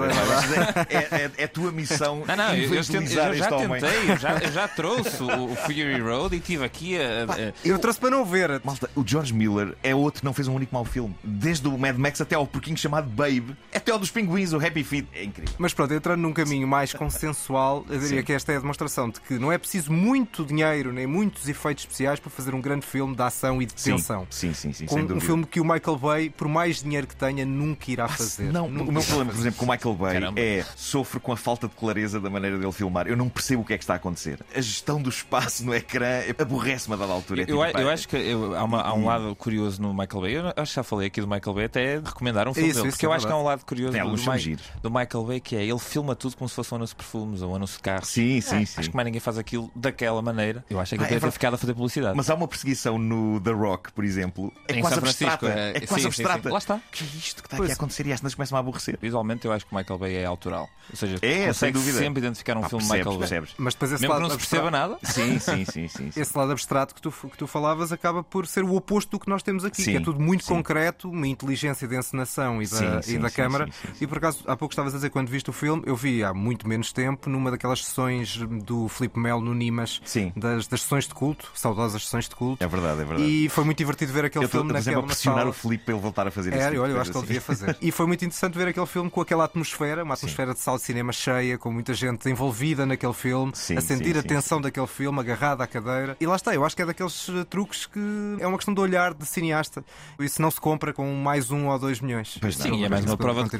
É, é, é- é a tua missão Não, não, eu, eu, evangelizar eu já tentei, eu já, eu já trouxe o, o Fury Road e estive aqui a. a- Eu trouxe para não ver. Malta, o George Miller é outro que não fez um único mau filme. Desde o Mad Max até ao porquinho chamado Babe, até ao dos pinguins, o Happy Feet. É incrível. Mas pronto, entrando num caminho mais consensual, eu diria Sim. que esta é a demonstração de que não é preciso muito dinheiro nem muitos efeitos especiais para fazer um grande filme de ação e de Sim, tensão. sim, sim, sim, Com sem um dúvida. filme que o Michael Bay, por mais mais dinheiro que tenha, nunca irá fazer. Não, Nunca o meu problema, por exemplo, com o Michael Bay Caramba. é sofro com a falta de clareza da maneira dele filmar. Eu não percebo o que é que está a acontecer. A gestão do espaço no ecrã aborrece-me a dada altura. É Eu, tipo, eu acho que eu- há, uma- há um lado curioso no Michael Bay. Eu acho que já falei aqui do Michael Bay, até recomendar um filme Isso, dele. isso, Porque eu é acho que há um lado curioso do, do, do Michael Bay que é ele filma tudo como se fosse um anúncio de perfumes ou um anúncio de carros. Sim, sim, sim. Acho que mais ninguém faz aquilo daquela maneira. Eu acho que Ah, ele é deve ter verdade. ficado a fazer publicidade. Mas há uma perseguição no The Rock, por exemplo. É Em quase São Francisco, abstrata. é- É, sim, quase sim, abstrata. sim. Lá está. O que é isto que está aqui a acontecer? E as coisas começam a aborrecer. Visualmente, eu acho que o Michael Bay é autoral. Ou seja, É, sem consegue dúvida. sempre identificar um Pá, filme de percebes, Michael Bay. percebes. Mas depois esse Mesmo que lado não se perceba nada. Sim, sim, sim, sim. sim. Esse lado abstrato que tu, que tu falavas acaba por ser o oposto do que nós temos aqui, Sim, que é tudo muito sim. concreto, uma inteligência de encenação e da, Sim, e da sim, câmara. sim, sim, sim. E por acaso, há pouco estavas a dizer, quando viste o filme, eu vi há muito menos tempo, numa daquelas sessões do Filipe Melo no Nimas, Sim. das, das sessões de culto, saudosas sessões de culto. É verdade, é verdade. E foi muito divertido ver aquele eu estou filme exemplo, naquela a pressionar o Filipe para ele voltar a fazer isso. É, olha, eu acho que ele devia fazer. E foi muito interessante ver aquele filme com aquela atmosfera, uma atmosfera de sala de cinema cheia, com muita gente envolvida naquele filme, Sim, a sentir sim, a sim, tensão daquele filme, agarrada à cadeira. E lá está, eu acho que é daqueles eh, truques que é uma questão de olhar de cineasta. Isso não se compra com mais um ou dois milhões. Pois não. Sim, é mais uma prova de que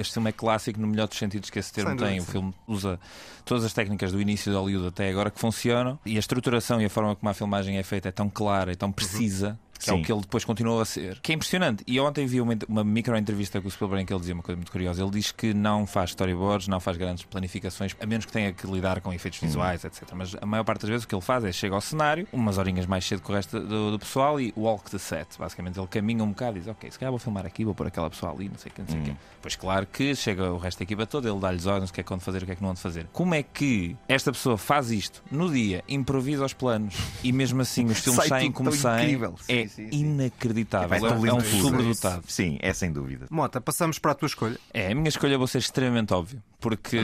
este filme é clássico no melhor dos sentidos que esse termo Sem tem. dúvida, O filme usa todas as técnicas do início de Hollywood até agora que funcionam e a estruturação e a forma como a filmagem é feita é tão clara e tão precisa. Que é Sim. o que ele depois continuou a ser. Que é impressionante. E ontem vi uma, uma micro-entrevista com o Spielberg em que ele dizia uma coisa muito curiosa. Ele diz que não faz storyboards, não faz grandes planificações, a menos que tenha que lidar com efeitos visuais, etc. Mas a maior parte das vezes o que ele faz é chega ao cenário, umas horinhas mais cedo que o resto do, do pessoal e walk the set. Basicamente ele caminha um bocado e diz: Ok, se calhar vou filmar aqui, vou pôr aquela pessoa ali, não sei o que, não sei o quê. Pois claro que chega o resto da equipa toda, ele dá-lhes ordens o que é que vão fazer, o que é que não vão fazer. Como é que esta pessoa faz isto no dia, improvisa os planos e mesmo assim os filmes saem como saem? incrível. Sim, É sim, sim. inacreditável. É, é um tudo. sobredotado. Sim, é sem dúvida. Mota, passamos para a tua escolha. É, a minha escolha vou ser extremamente óbvio, porque,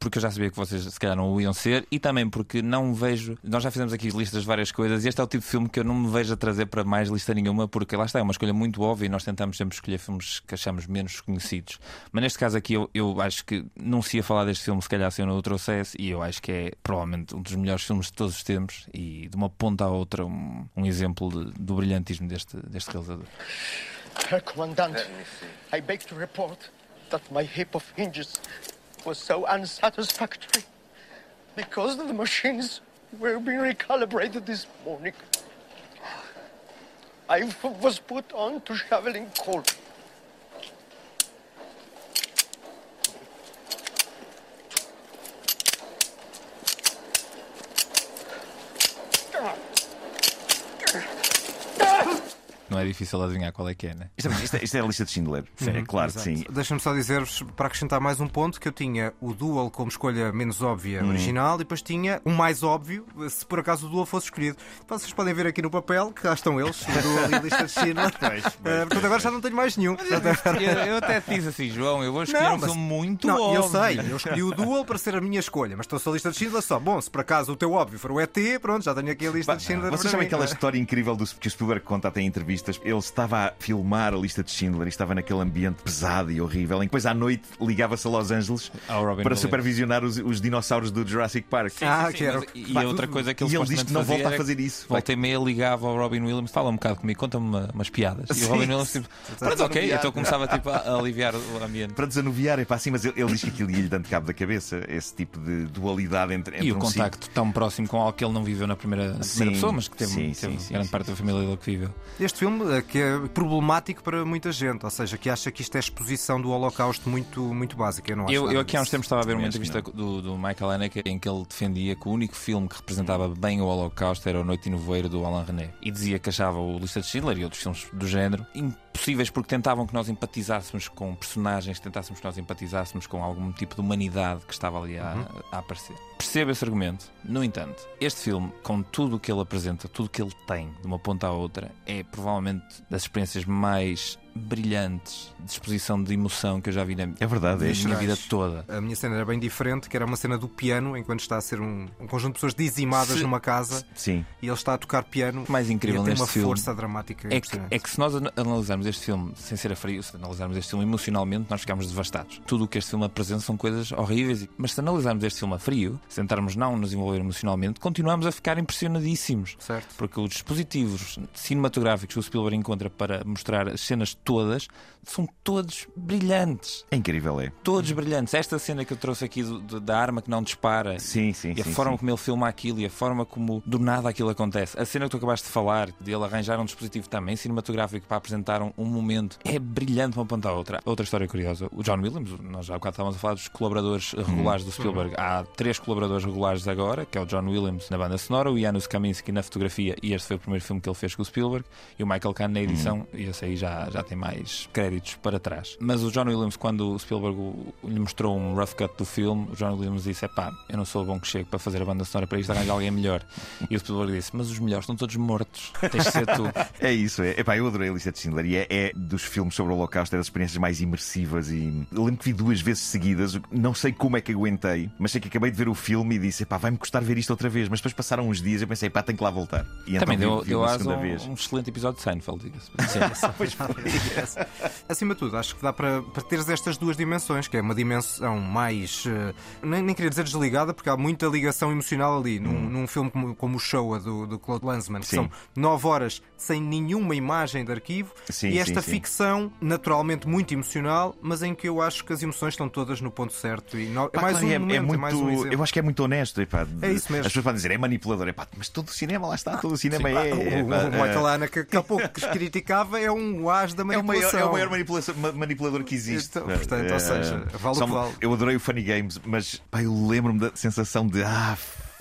porque eu já sabia que vocês se calhar não o iam ser e também porque não vejo. Nós já fizemos aqui listas de várias coisas e este é o tipo de filme que eu não me vejo a trazer para mais lista nenhuma, porque lá está, é uma escolha muito óbvia e nós tentamos sempre escolher filmes que achamos menos conhecidos. Mas neste caso aqui eu, eu acho que não se ia falar deste filme se calhar se eu não o trouxesse e eu acho que é provavelmente um dos melhores filmes de todos os tempos e de uma ponta à outra um, um exemplo de- do brilhantismo deste, deste realizador. Herr Commandant, I beg to report that my heap of hinges was so unsatisfactory because the machines were being recalibrated this morning. I was put on to shoveling coal. Não é difícil adivinhar qual é que é, né? Isto é, isto é- isto é a lista de Schindler. é claro que sim. Deixa-me só dizer-vos, para acrescentar mais um ponto, que eu tinha o Dual como escolha menos óbvia Hum. original e depois tinha o mais óbvio, se por acaso o Dual fosse escolhido. Vocês podem ver aqui no papel, que cá estão eles, o Dual e a lista de Schindler. Eh, portanto, agora já não tenho mais nenhum. Eu, eu até te disse assim, João, eu vou escolher Não, um mas- muito Não, óbvio. eu sei, eu escolhi o Dual para ser a minha escolha, mas estou só a lista de Schindler só. Bom, se por acaso o teu óbvio for o ET, pronto, já tenho aqui a lista de Schindler. Vocês sabem aquela história incrível do, que o Spielberg conta até em entrevistas? Ele estava a filmar a lista de Schindler e estava naquele ambiente pesado e horrível. E depois à noite ligava-se a Los Angeles para Williams. supervisionar os, os dinossauros do Jurassic Park. Ah, Sim, que era e Pá, a outra coisa que ele e ele diz que não volta a fazia fazer isso. Volta e meia ligava ao Robin Williams, fala um bocado comigo, conta-me uma- umas piadas. E Sim, o Robin Williams tipo, pronto, ok, então começava tipo, a aliviar o ambiente. Para desanuviar, é para assim, mas ele, ele diz que aquilo ia-lhe dando cabo da cabeça, esse tipo de dualidade entre, entre E o um contacto tão próximo com algo que ele não viveu na primeira, na Sim, primeira pessoa, mas que teve, sim, teve sim, sim, grande sim, parte da família dele que viveu. Este filme eh, que é problemático para muita gente, ou seja, que acha que isto é exposição do Holocausto muito, muito básica. Eu, não acho Eu, eu aqui há uns tempos estava a ver uma entrevista do, do Michael Haneke em que ele defendia que o único filme que representava bem o Holocausto era O Noite e Nevoeiro do Alain René. E dizia que achava o Lista de Schindler e outros filmes do género impossíveis porque tentavam que nós empatizássemos com personagens, tentássemos que nós empatizássemos com algum tipo de humanidade que estava ali a, a aparecer. Percebo esse argumento. No entanto, este filme, com tudo o que ele apresenta, tudo o que ele tem, de uma ponta à outra, é provavelmente das experiências mais brilhantes de exposição de emoção que eu já vi na, É verdade, é na minha vida toda. A minha cena era bem diferente, que era uma cena do piano, enquanto está a ser um, um conjunto de pessoas dizimadas Se- numa casa Sim. e ele está a tocar piano. O mais incrível e tem uma filme força dramática É que, impressionante. é que se nós ana- analisarmos este filme sem ser a frio, se analisarmos este filme emocionalmente, nós ficamos devastados. Tudo o que este filme apresenta são coisas horríveis, mas se analisarmos este filme a frio, se tentarmos não nos envolver emocionalmente, continuamos a ficar impressionadíssimos. Certo. Porque os dispositivos cinematográficos que o Spielberg encontra para mostrar as cenas todas, são todos brilhantes. É incrível, é. Todos brilhantes. Esta cena que eu trouxe aqui do- do- da arma que não dispara. Sim, sim, E a sim, forma sim. como ele filma aquilo e a forma como do nada aquilo acontece. A cena que tu acabaste de falar, de ele arranjar um dispositivo também cinematográfico para apresentar um, um momento, é brilhante de uma ponta à outra. Outra história curiosa: o John Williams, nós já há bocado estávamos a falar dos colaboradores regulares do Spielberg. Há três colaboradores regulares agora, que é o John Williams na banda sonora, o Janusz Kaminski na fotografia, e este foi o primeiro filme que ele fez com o Spielberg, e o Michael Kahn na edição, e esse aí já, já tem mais créditos para trás. Mas o John Williams, quando o Spielberg lhe mostrou um rough cut do filme, o John Williams disse: é pá, eu não sou bom que chego para fazer a banda sonora para isto, arranja alguém melhor. E o Spielberg disse: mas os melhores estão todos mortos, tens de ser tu. É isso, é. Epá, eu adorei a lista de Schindler e é, é dos filmes sobre o Holocausto, é das experiências mais imersivas. E eu lembro que vi duas vezes seguidas, não sei como é que aguentei, mas sei que acabei de ver o filme e disse: epá, vai-me custar ver isto outra vez. Mas depois passaram uns dias e eu pensei: pá, tenho que lá voltar. E então Também vi- deu, vi deu asa segunda um, vez. um excelente episódio de Seinfeld, diga-se. Acima de tudo, acho que dá para, para teres estas duas dimensões, que é uma dimensão mais. eh, nem, nem queria dizer desligada, porque há muita ligação emocional ali, num, num filme como, como o Showa do, do Claude Lanzmann, que Sim. são nove horas sem nenhuma imagem de arquivo, Sim, e esta sim, sim. ficção, naturalmente muito emocional, mas em que eu acho que as emoções estão todas no ponto certo. E no- é Pá, mais claro, um é- momento, é é muito, mais um exemplo. eu acho que é muito honesto. epá. É isso mesmo. As pessoas podem dizer é manipulador, epá, mas todo o cinema lá está, todo o cinema Sim, é. pá, o, Michael é- Haneke, que há pouco criticava, é um as da É o maior, é o maior manipulador que existe. Então, portanto, ou seja, vale o que vale. Eu adorei o Funny Games, mas pá, eu lembro-me da sensação de ah,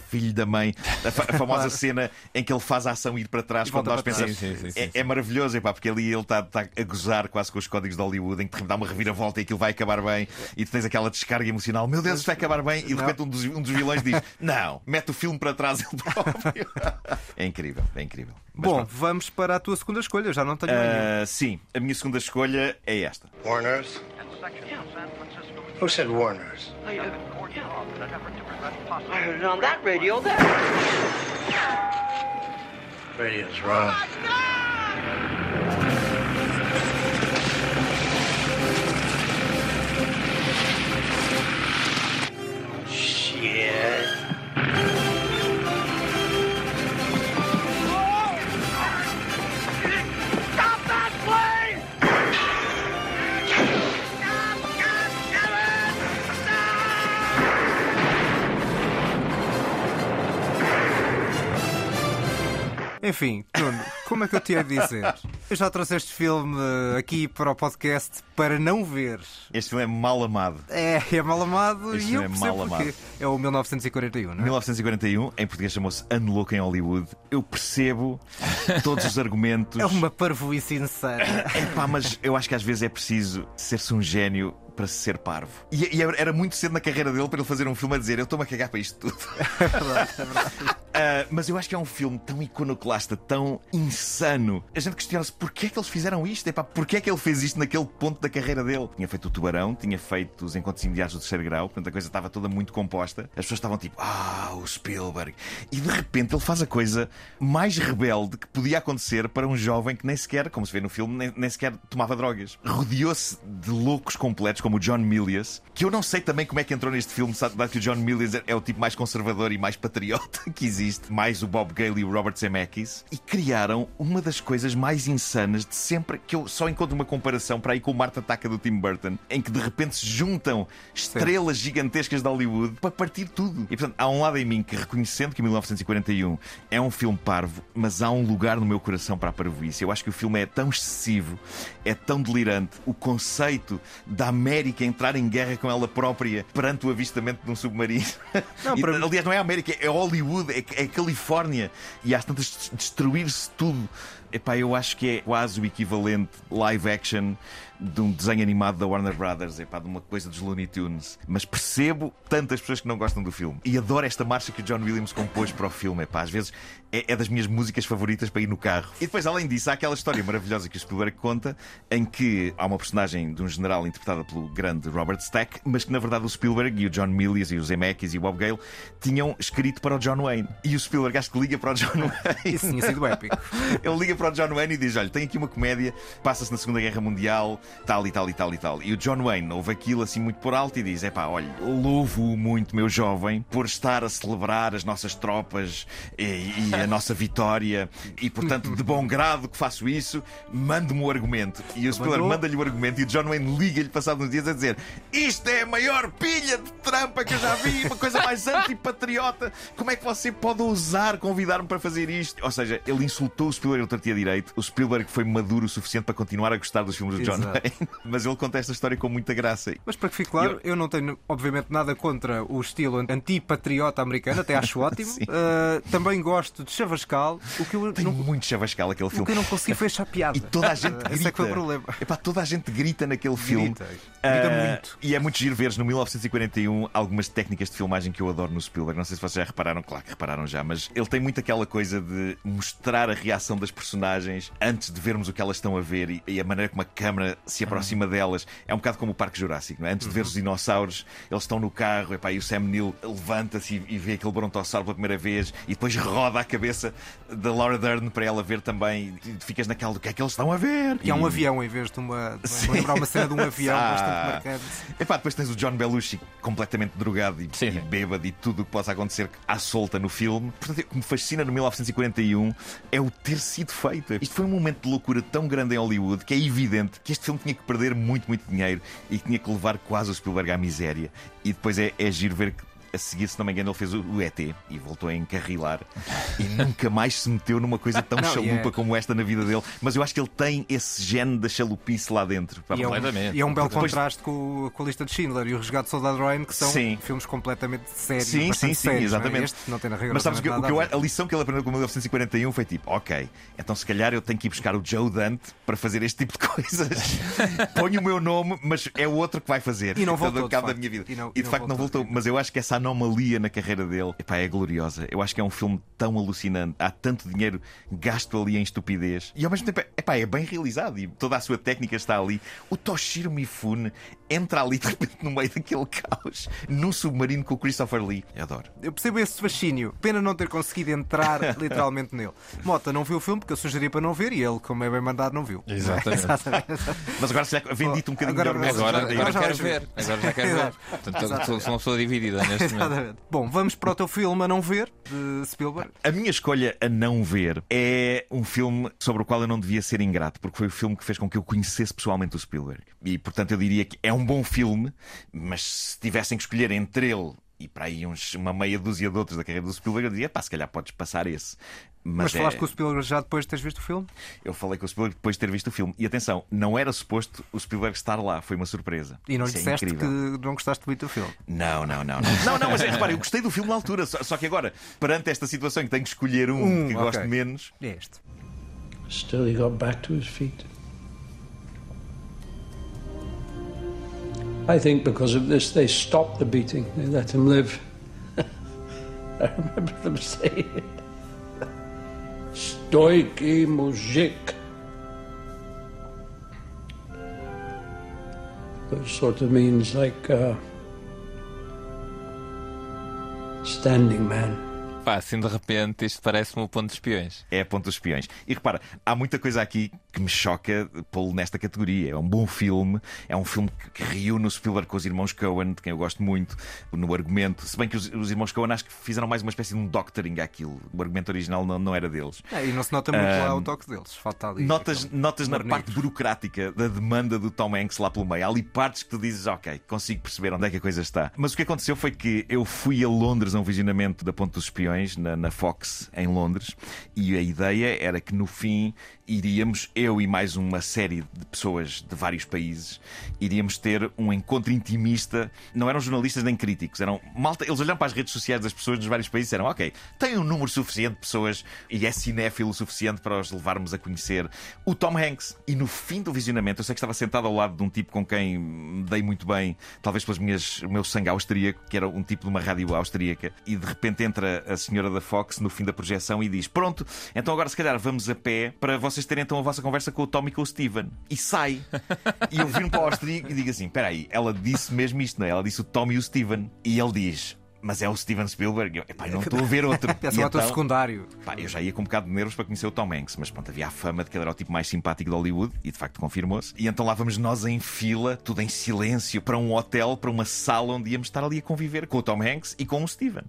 filho da mãe. A, fa- a famosa Claro. cena em que ele faz a ação ir para trás E quando nós pensamos. Sim, sim, sim, é, é maravilhoso, epá, porque ali ele está está a gozar quase com os códigos de Hollywood, em que de repente dá uma reviravolta e aquilo vai acabar bem, e tu tens aquela descarga emocional, meu Deus, isto vai acabar bem, e de repente um dos, um dos vilões diz: Não, mete o filme para trás ele próprio. é incrível, é incrível. Mas Bom, pronto. vamos para a tua segunda escolha, já não tenho. Ah, sim, a minha segunda escolha é esta. Warner's? Who said Warner's? I heard it on that radio there. Radio's wrong. Shit. Enfim, Nuno, como é que eu te ia dizer? Eu já trouxe este filme aqui para o podcast para não ver. Este filme é mal amado. É, é mal amado Este e eu é percebo mal porquê. amado. É o 1941, não é? 1941, em português chamou-se Ano Louco em Hollywood. Eu percebo todos os argumentos. É uma parvoíce insana. Epá, mas eu acho que às vezes é preciso ser-se um gênio para se ser parvo. E, e era muito cedo na carreira dele para ele fazer um filme a dizer: Eu estou-me a cagar para isto tudo. É verdade, é verdade. Ah, mas eu acho que é um filme tão iconoclasta, tão insano. A gente questiona-se porquê é que eles fizeram isto? Epá, porquê é que ele fez isto naquele ponto da carreira dele? Tinha feito o Tubarão, tinha feito os Encontros Imediatos do Terceiro Grau, portanto a coisa estava toda muito composta. As pessoas estavam tipo, ah, o Spielberg. E de repente ele faz a coisa mais rebelde que podia acontecer para um jovem que nem sequer, como se vê no filme, nem, nem sequer tomava drogas. Rodeou-se de loucos completos, como o John Milius, que eu não sei também como é que entrou neste filme, sabe que o John Milius é o tipo mais conservador e mais patriota que existe, mais o Bob Gale e o Robert Zemeckis, e criaram uma das coisas mais insanas de sempre, que eu só encontro uma comparação para aí com o Marta Ataca do Tim Burton, em que de repente se juntam estrelas gigantescas de Hollywood para partir tudo. E portanto, há um lado em mim que, reconhecendo que 1941 é um filme parvo, mas há um lugar no meu coração para a parvoíce. Eu acho que o filme é tão excessivo, é tão delirante. O conceito da América entrar em guerra com ela própria perante o avistamento de um submarino. Não, E, para- Aliás, não é a América, é Hollywood, é, é a Califórnia. E às tantas destruir-se tudo. Epá, eu acho que é quase o equivalente live action de um desenho animado da Warner Brothers, epá, de uma coisa dos Looney Tunes. Mas percebo tantas pessoas que não gostam do filme. E adoro esta marcha que o John Williams compôs para o filme. Epá, às vezes é, é das minhas músicas favoritas para ir no carro. E depois, além disso, há aquela história maravilhosa que o Spielberg conta em que há uma personagem de um general interpretada pelo grande Robert Stack, mas que na verdade o Spielberg e o John Milius e o Zemeckis e o Bob Gale tinham escrito para o John Wayne. E o Spielberg acho que liga para o John Wayne. Isso tinha sido épico. Ele liga para o John Wayne e diz: Olha, tem aqui uma comédia, passa-se na Segunda Guerra Mundial, tal e tal e tal e tal. E o John Wayne ouve aquilo assim muito por alto e diz: É pá, olha, louvo muito, meu jovem, por estar a celebrar as nossas tropas e, e a nossa vitória. E portanto, de bom grado que faço isso, mande-me o argumento. E o Mandou. manda-lhe o argumento e o John Wayne liga-lhe passado uns dias a dizer: Isto é a maior pilha de trampa que eu já vi, uma coisa mais antipatriota. Como é que você pode ousar convidar-me para fazer isto? Ou seja, ele insultou o Spielberg, ele tortia direito. O Spielberg foi maduro o suficiente para continuar a gostar dos filmes do John Exato. Wayne, mas ele conta esta história com muita graça. Mas para que fique claro, eu não tenho, obviamente, nada contra o estilo antipatriota americano, até acho ótimo. Uh, também gosto de Chavascal, o que eu Tem não, muito chavascal aquele o filme. que eu não consegui foi achar piada. E toda a gente grita. Esse é que foi o problema. Epá, toda a gente grita naquele filme. Grita. Grita Ah, muito. E é muito giro veres no 1941 algumas técnicas de filmagem que eu adoro no Spielberg. Não sei se vocês já repararam, claro que repararam já, mas ele tem muito aquela coisa de mostrar a reação das personagens antes de vermos o que elas estão a ver e, e a maneira como a câmera se aproxima delas. É um bocado como o Parque Jurássico, não é? Antes de ver os dinossauros, eles estão no carro epá, e o Sam Neill levanta-se e, e vê aquele brontossauro pela primeira vez e depois roda a cabeça da Laura Dern para ela ver também. E ficas naquela do que é que eles estão a ver. Que é um E- avião em vez de uma. de- lembrar uma cena de um avião Ah. bastante marcante. Epá, depois tens o John Belushi completamente drogado e, Sim, e bêbado e tudo o que possa acontecer à solta no filme. Portanto, o que me fascina no 1941 é o ter sido feito. Isto foi um momento de loucura tão grande em Hollywood que é evidente que este filme tinha que perder muito, muito dinheiro e tinha que levar quase o Spielberg à miséria. E depois é, é giro ver que. A seguir, se não me engano, ele fez o ET e voltou a encarrilar e nunca mais se meteu numa coisa tão Não, chalupa é- como esta na vida dele. Mas eu acho que ele tem esse gene da chalupice lá dentro. E é, um, Completamente. e é um belo Depois- contraste com, com a lista de Schindler e o Resgate do Soldado Ryan, que são Sim. filmes completamente sérios. Sim, sim, sim, sérios, exatamente. Não é? Este não tem na regra Mas sabes que, o que eu- a lição que ele aprendeu com o 1941 foi tipo: ok, então se calhar eu tenho que ir buscar o Joe Dante para fazer este tipo de coisas. Ponho o meu nome, mas é o outro que vai fazer. E não Então, voltou, de cabo da facto. minha vida. E não- E e de não facto não voltou. voltou. Mas eu acho que essa anomalia na carreira dele epá, é gloriosa. Eu acho que é um filme tão alucinante. Há tanto dinheiro gasto ali em estupidez. E ao mesmo tempo epá, é bem realizado. E toda a sua técnica está ali. O Toshiro Mifune entra ali de repente no meio daquele caos num submarino com o Christopher Lee. Eu adoro. Eu percebo esse fascínio. Pena não ter conseguido entrar literalmente nele. Mota não viu o filme porque eu sugeri para não ver e ele, como é bem mandado, não viu. Exatamente. Mas agora se lhe vendi-te um bocadinho Agora- melhor Agora, assunto. agora já quero ver. ver. Agora já quero ver. Portanto, sou, uma pessoa dividida neste. Exatamente. Bom, vamos para o teu filme a não ver, de Spielberg. A minha escolha a não ver é um filme sobre o qual eu não devia ser ingrato, porque foi o filme que fez com que eu conhecesse pessoalmente o Spielberg. E portanto eu diria que é um bom filme, mas se tivessem que escolher entre ele e para aí uns- uma meia dúzia de outros da carreira do Spielberg, eu diria, pá, se calhar podes passar esse. Mas, Mas é- falaste com o Spielberg já depois de teres visto o filme? eu falei com o Spielberg depois de ter visto o filme. E atenção, não era suposto o Spielberg estar lá, foi uma surpresa. E não lhe Isso é disseste incrível. que não gostaste muito do filme. Não, não, não, não. Não, não, mas é, repara, eu gostei do filme na altura. Só, só que agora, perante esta situação em que tenho que escolher um, Um, que ok. gosto menos, É este. Still, he got back to his feet. I think because of this, they stopped the beating. They let him live. I remember them saying it. Stoiki mujik. Which sort of means like uh, standing man. Pá, assim de repente isto parece-me o ponto de espiões. é a ponto dos espiões. E repara, há muita coisa aqui que me choca pô-lo nesta categoria. É um bom filme, é um filme que, reúne o Spielberg com os irmãos Coen, de quem eu gosto muito, no argumento. Se bem que os, os irmãos Coen acho que fizeram mais uma espécie de um doctoring àquilo. O argumento original não, não era deles. É, e não se nota muito lá Ahm, o toque deles. Falta ali. Notas, notas na parte burocrática da demanda do Tom Hanks lá pelo meio. Há ali partes que tu dizes, ok, consigo perceber onde é que a coisa está. Mas o que aconteceu foi que eu fui a Londres a um visionamento da Ponte dos Espiões, na, na Fox, em Londres, e a ideia era que no fim iríamos, eu e mais uma série de pessoas de vários países, iríamos ter um encontro intimista. Não eram jornalistas nem críticos, eram malta. Eles olharam para as redes sociais das pessoas dos vários países e disseram: Ok, tem um número suficiente de pessoas e é cinéfilo suficiente para os levarmos a conhecer o Tom Hanks. E no fim do visionamento, eu sei que estava sentado ao lado de um tipo com quem me dei muito bem, talvez pelas minhas, o meu sangue austríaco, que era um tipo de uma rádio austríaca, e de repente entra a senhora da Fox no fim da projeção e diz: Pronto, então agora se calhar vamos a pé para vocês terem então a vossa conversa conversa com o Tom e com o Steven e sai. E eu viro para o austríaco e digo assim: espera aí, ela disse mesmo isto, não é? Ela disse o Tom e o Steven. E ele diz: mas é o Steven Spielberg. Eu, epá, não estou a ver outro. Peça um ator secundário. Pá, eu já ia com um bocado de nervos para conhecer o Tom Hanks, mas pronto, havia a fama de que ele era o tipo mais simpático de Hollywood e de facto confirmou-se. E então lá vamos nós em fila, tudo em silêncio, para um hotel, para uma sala onde íamos estar ali a conviver com o Tom Hanks e com o Steven,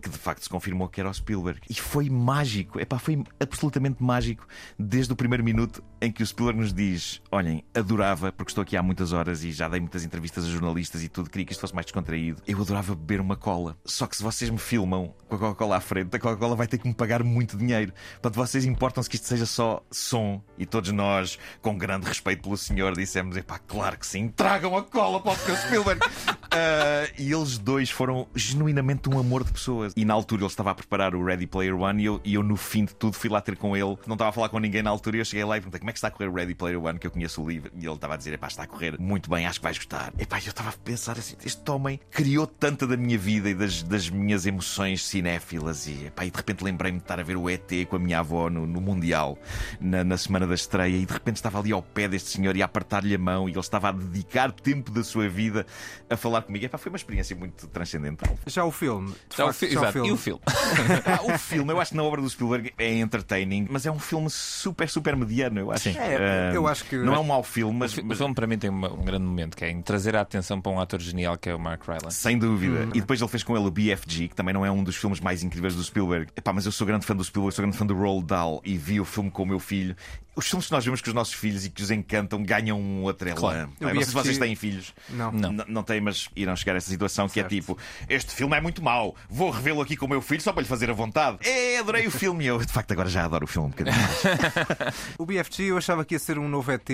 que de facto se confirmou que era o Spielberg. E foi mágico, epá, foi absolutamente mágico desde o primeiro minuto em que o Spielberg nos diz: Olhem, adorava, porque estou aqui há muitas horas e já dei muitas entrevistas a jornalistas e tudo, queria que isto fosse mais descontraído. Eu adorava beber uma cola. Só que se vocês me filmam com a Coca-Cola à frente, a Coca-Cola vai ter que me pagar muito dinheiro. Portanto, vocês importam-se que isto seja só som. E todos nós, com grande respeito pelo senhor, dissemos: Epá, claro que sim, tragam a cola para o Spielberg. uh, e eles dois foram genuinamente um amor de pessoas. E na altura ele estava a preparar o Ready Player One e eu, e eu no fim de tudo, fui lá ter com ele. Não estava a falar com ninguém na altura e eu cheguei lá e perguntei como é que está a correr o Ready Player One, que eu conheço o livro. E ele estava a dizer: Epá, está a correr muito bem, acho que vais gostar. Epá, eu estava a pensar assim: este homem criou tanta da minha vida e das, das minhas emoções cinéfilas. E, epá, e de repente lembrei-me de estar a ver o ET com a minha avó no, no Mundial, na, na semana da estreia. E de repente estava ali ao pé deste senhor e a apertar-lhe a mão. E ele estava a dedicar tempo da sua vida a falar comigo. Epá, foi uma experiência muito transcendental. Já o filme. Já, facto, o, fi já o filme. E o filme? ah, o filme, eu acho que na obra do Spielberg é entertaining, mas é um filme super, super mediano. Eu acho. É, uh, eu acho que. Não é um mau filme, mas. O, filme para mim tem um, um, grande momento, que é em trazer a atenção para um ator genial que é o Mark Rylance. Sem dúvida. Hum. E depois ele fez com ele o BFG, que também não é um dos filmes mais incríveis do Spielberg. Epá, mas eu sou grande fã do Spielberg, sou grande fã do Roald Dahl e vi o filme com o meu filho. Os filmes que nós vemos com os nossos filhos e que os encantam ganham um outro elan. Claro. Não, não sei se vocês têm filhos. Não. Não, não têm, mas irão chegar a essa situação certo. que é tipo: este filme é muito mau, vou revê-lo aqui com o meu filho só para lhe fazer a vontade. É, adorei o filme. Eu, de facto, agora já adoro o filme um bocadinho mais. o BFG eu achava que ia ser um novo ET.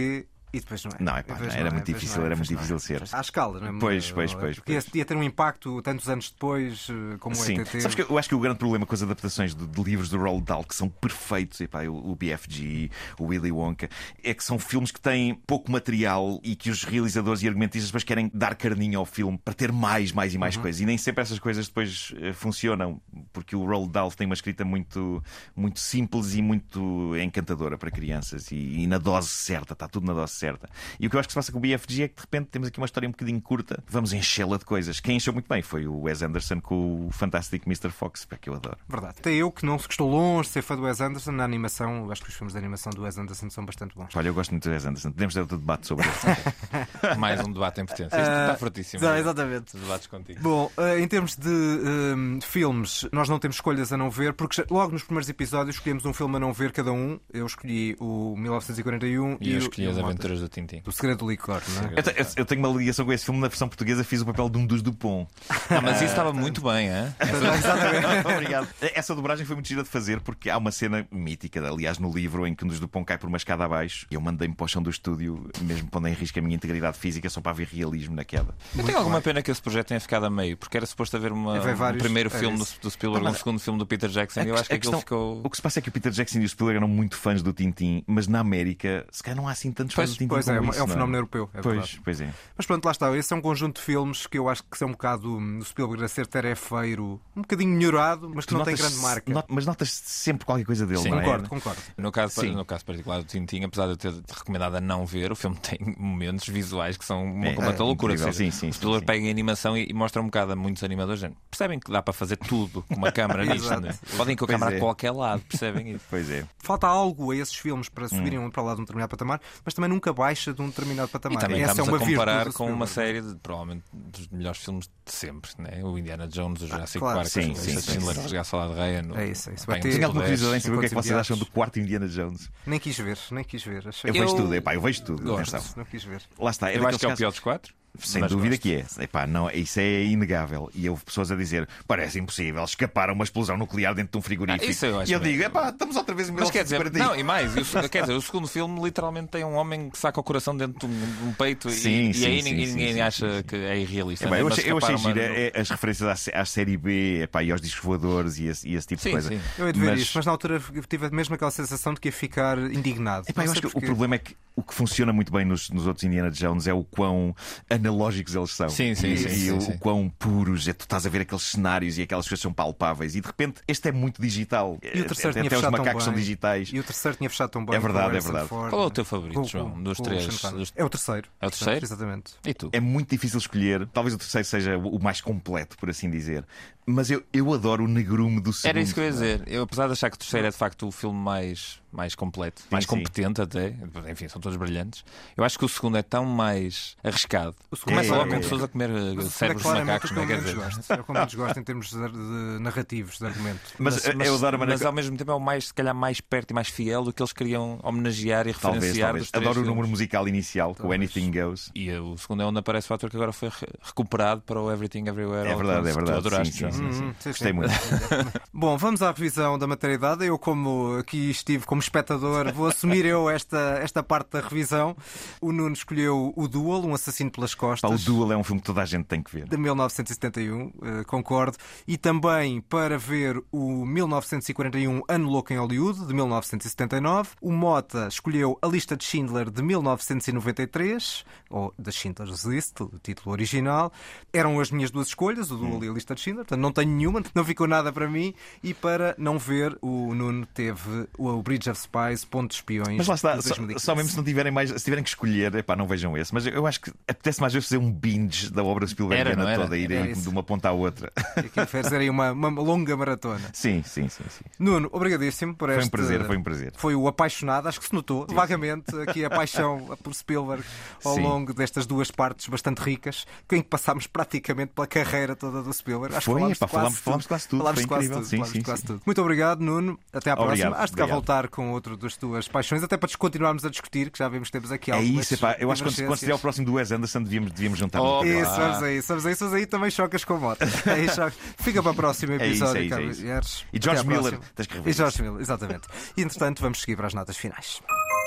E depois não é. Não, é pá, não, era não, muito é, difícil, é, era muito difícil de ser. À escala, não é? Pois, pois, pois. Porque pois. ia ter um impacto tantos anos depois, eh, como Sim. o ET. Sabes que eu acho que o grande problema com as adaptações de, livros do Roald Dahl, que são perfeitos, epá, o, o BFG, o Willy Wonka, é que são filmes que têm pouco material e que os realizadores e argumentistas depois querem dar carninho ao filme para ter mais, mais e mais uhum. coisas. E nem sempre essas coisas depois uh, funcionam, porque o Roald Dahl tem uma escrita muito, muito simples e muito encantadora para crianças e, e na dose certa, está tudo na dose certa. E o que eu acho que se passa com o BFG é que de repente temos aqui uma história um bocadinho curta, vamos enchê-la de coisas. Quem encheu muito bem foi o Wes Anderson com o Fantastic Mr. Fox, que eu adoro. Verdade. Até eu que não estou longe de ser fã do Wes Anderson, na animação, acho que os filmes de animação do Wes Anderson são bastante bons. Olha, eu gosto muito do Wes Anderson. Podemos ter outro debate sobre isso. Mais um debate em potência. Isto está fortíssimo. Não, exatamente. Os debates contigo. Bom, em termos de um, filmes, nós não temos escolhas a não ver, porque logo nos primeiros episódios escolhemos um filme a não ver cada um. Eu escolhi o 1941 e, e eu escolhi As Aventuras do Tintin. O Segredo do Licor, não é? Eu, eu, tenho uma ligação com esse filme. Na versão portuguesa fiz o papel de um dos Dupont. Não, mas isso estava muito bem, hein? Exatamente. Obrigado. Essa dobragem foi muito gira de fazer porque há uma cena mítica, aliás, no livro, em que um dos Dupont cai por uma escada abaixo e eu mandei-me para o chão do estúdio, mesmo pondo em risco a minha integridade física, só para haver realismo na queda. Eu tenho alguma pena que esse projeto tenha ficado a meio, porque era suposto haver uma, um primeiro é filme do, do Spielberg, um segundo filme do Peter Jackson. e eu acho que aquilo ficou. O que se passa é que o Peter Jackson e o Spielberg eram muito fãs do Tintin, mas na América, se calhar não há assim tantos pois, fãs Pois é, é, é um fenómeno europeu. É pois, verdade. pois é. Mas pronto, lá está. Esse é um conjunto de filmes que eu acho que são um bocado o Spielberg a ser tarefeiro, um bocadinho melhorado, mas que Tu não tem grande marca. not- mas notas sempre qualquer coisa dele, Sim, não é? Concordo, concordo. No caso, Sim. no caso particular do Tintin, apesar de eu ter recomendado a não ver, o filme tem momentos visuais que são uma É, completa é loucura. Seja, Sim, sim, o sim, Spielberg sim. pega em animação e, e mostra um bocado a muitos animadores. gente, Percebem que dá para fazer tudo com uma câmera nisto, né? Podem ir com a câmera é. a qualquer lado, percebem isso? Pois é. Falta algo a esses filmes para Hum. subirem para lá de um determinado patamar, mas também nunca baixa de um determinado E patamar. também Essa é estamos uma a comparar com uma série de, provavelmente, dos melhores filmes de sempre, né? o Indiana Jones, o Jurassic claro. Park, Sim, o sim, sim, Schindler, sim. o Regaço ao Ryan. É isso, é isso. Bem, Vai ter- o Tenho alguma curiosidade em saber o que é que vocês acham do quarto Indiana Jones. Nem quis ver, nem quis ver. Achei Eu, Eu vejo tudo, epá, eu vejo tudo. gosto. Não quis ver. Lá está. É Eu acho que é o pior dos quatro. Sem mas dúvida gosto. que é. Epá, não, isso é inegável. E houve pessoas a dizer: parece impossível escapar a uma explosão nuclear dentro de um frigorífico. Ah, isso eu acho e eu digo: epá, estamos outra vez em Mas quer dizer, 1941. não, e mais, e o, quer dizer, o segundo filme literalmente tem um homem que saca o coração dentro de um, de um peito e- Sim, e, sim, aí sim, ninguém, sim, ninguém sim, acha sim, sim. que é irrealista. Epá, né? eu achei, eu achei uma- é- é as referências à, à série B epá, e aos discos voadores e esse, e esse tipo Sim, de coisa. sim. Eu ia ver Mas- isto, mas na altura tive mesmo aquela sensação de que ia ficar indignado. Epá, eu acho que o problema é que o que funciona muito bem nos, nos outros Indiana Jones é o quão analógicos eles são. Sim, sim, e, sim, e sim, o, sim. o quão puros. É, tu estás a ver aqueles cenários e aquelas coisas são palpáveis. E de repente este é muito digital. E o terceiro até tinha até os fechado tão macacos são digitais. E o terceiro tinha fechado tão bem. É verdade, é verdade. Ford. Qual é o teu favorito, Com- João, dos três? Dos- É o terceiro. É o terceiro? Exatamente. E tu? É muito difícil escolher. Talvez o terceiro seja o mais completo, por assim dizer. Mas eu, eu adoro o negrume do segundo. Era isso que eu ia dizer. Eu, apesar de achar que o terceiro é de facto o filme mais, mais completo, mais sim. competente até, enfim, são todos brilhantes. Eu acho que o segundo é tão mais arriscado. segundo Começa é- logo é- com pessoas a comer Mas o segundo cérebros de macacos, não eu é? Quer menos dizer. gosto. É o que eu menos gosto em termos de, de narrativos, de argumento. Mas, eu adoro a maneira mas que- ao mesmo tempo é o mais, se calhar, mais perto e mais fiel do que eles queriam homenagear e Talvez, referenciar talvez. Adoro o número filmes. musical inicial, com o Talvez. Anything Goes. E uh, o segundo é onde aparece o ator que agora foi re- recuperado para o Everything Everywhere. É verdade, é verdade. adoraste, Sim, sim, Hum, sim, Gostei sim. muito. Bom, vamos à revisão da maternidade. Eu, como aqui estive como espectador, vou assumir eu esta, esta parte da revisão. O Nuno escolheu o Duel, um assassino pelas Pá, o costas. Duel é um filme que toda a gente tem que ver. de 1971, eh, concordo, e também para ver o 1941 Ano Louco em Hollywood, de 1979. O Mota escolheu A Lista de Schindler, de 1993, ou The Schindler's List, o título original. Eram as minhas duas escolhas, o Duel e a Lista de Schindler, portanto não tenho nenhuma, não ficou nada para mim. E para não ver, o Nuno teve o Bridge of Spies, Ponto de Espiões, Mas lá está, só, 2015. só mesmo se não tiverem mais, se tiverem que escolher, epá, não vejam esse. Mas eu acho que apetece mais vezes fazer um binge da obra Spielbergiana toda, ir aí de uma ponta à outra. Aquilo fez aí uma, uma longa maratona. Sim, sim, sim, sim. Nuno, obrigadíssimo por Foi um este... prazer, foi um prazer. Foi o apaixonado, acho que se notou vagamente aqui a paixão por Spielberg ao Sim. longo destas duas partes bastante ricas, em que passámos praticamente pela carreira toda do Spielberg. Acho que Epá, de quase falámos- tudo. falámos quase tudo, de quase tudo, Sim, sim, quase sim. tudo. Muito obrigado, Nuno. Até à Obrigado, próxima. Acho de cá voltar com outro das tuas paixões, até para continuarmos a discutir, que já vemos que temos aqui É algumas isso, epá, eu acho que quando, quando estiver o próximo do Wes Anderson devíamos, devíamos juntar Oh. Isso, vamos a isso, vamos a isso, mas aí também chocas com moto. Aí choca- Fica para o próximo É isso, episódio, é isso, é Carlos isso. E George Miller, tens que rever E George. Miller, exatamente. E entretanto, vamos seguir para as notas finais.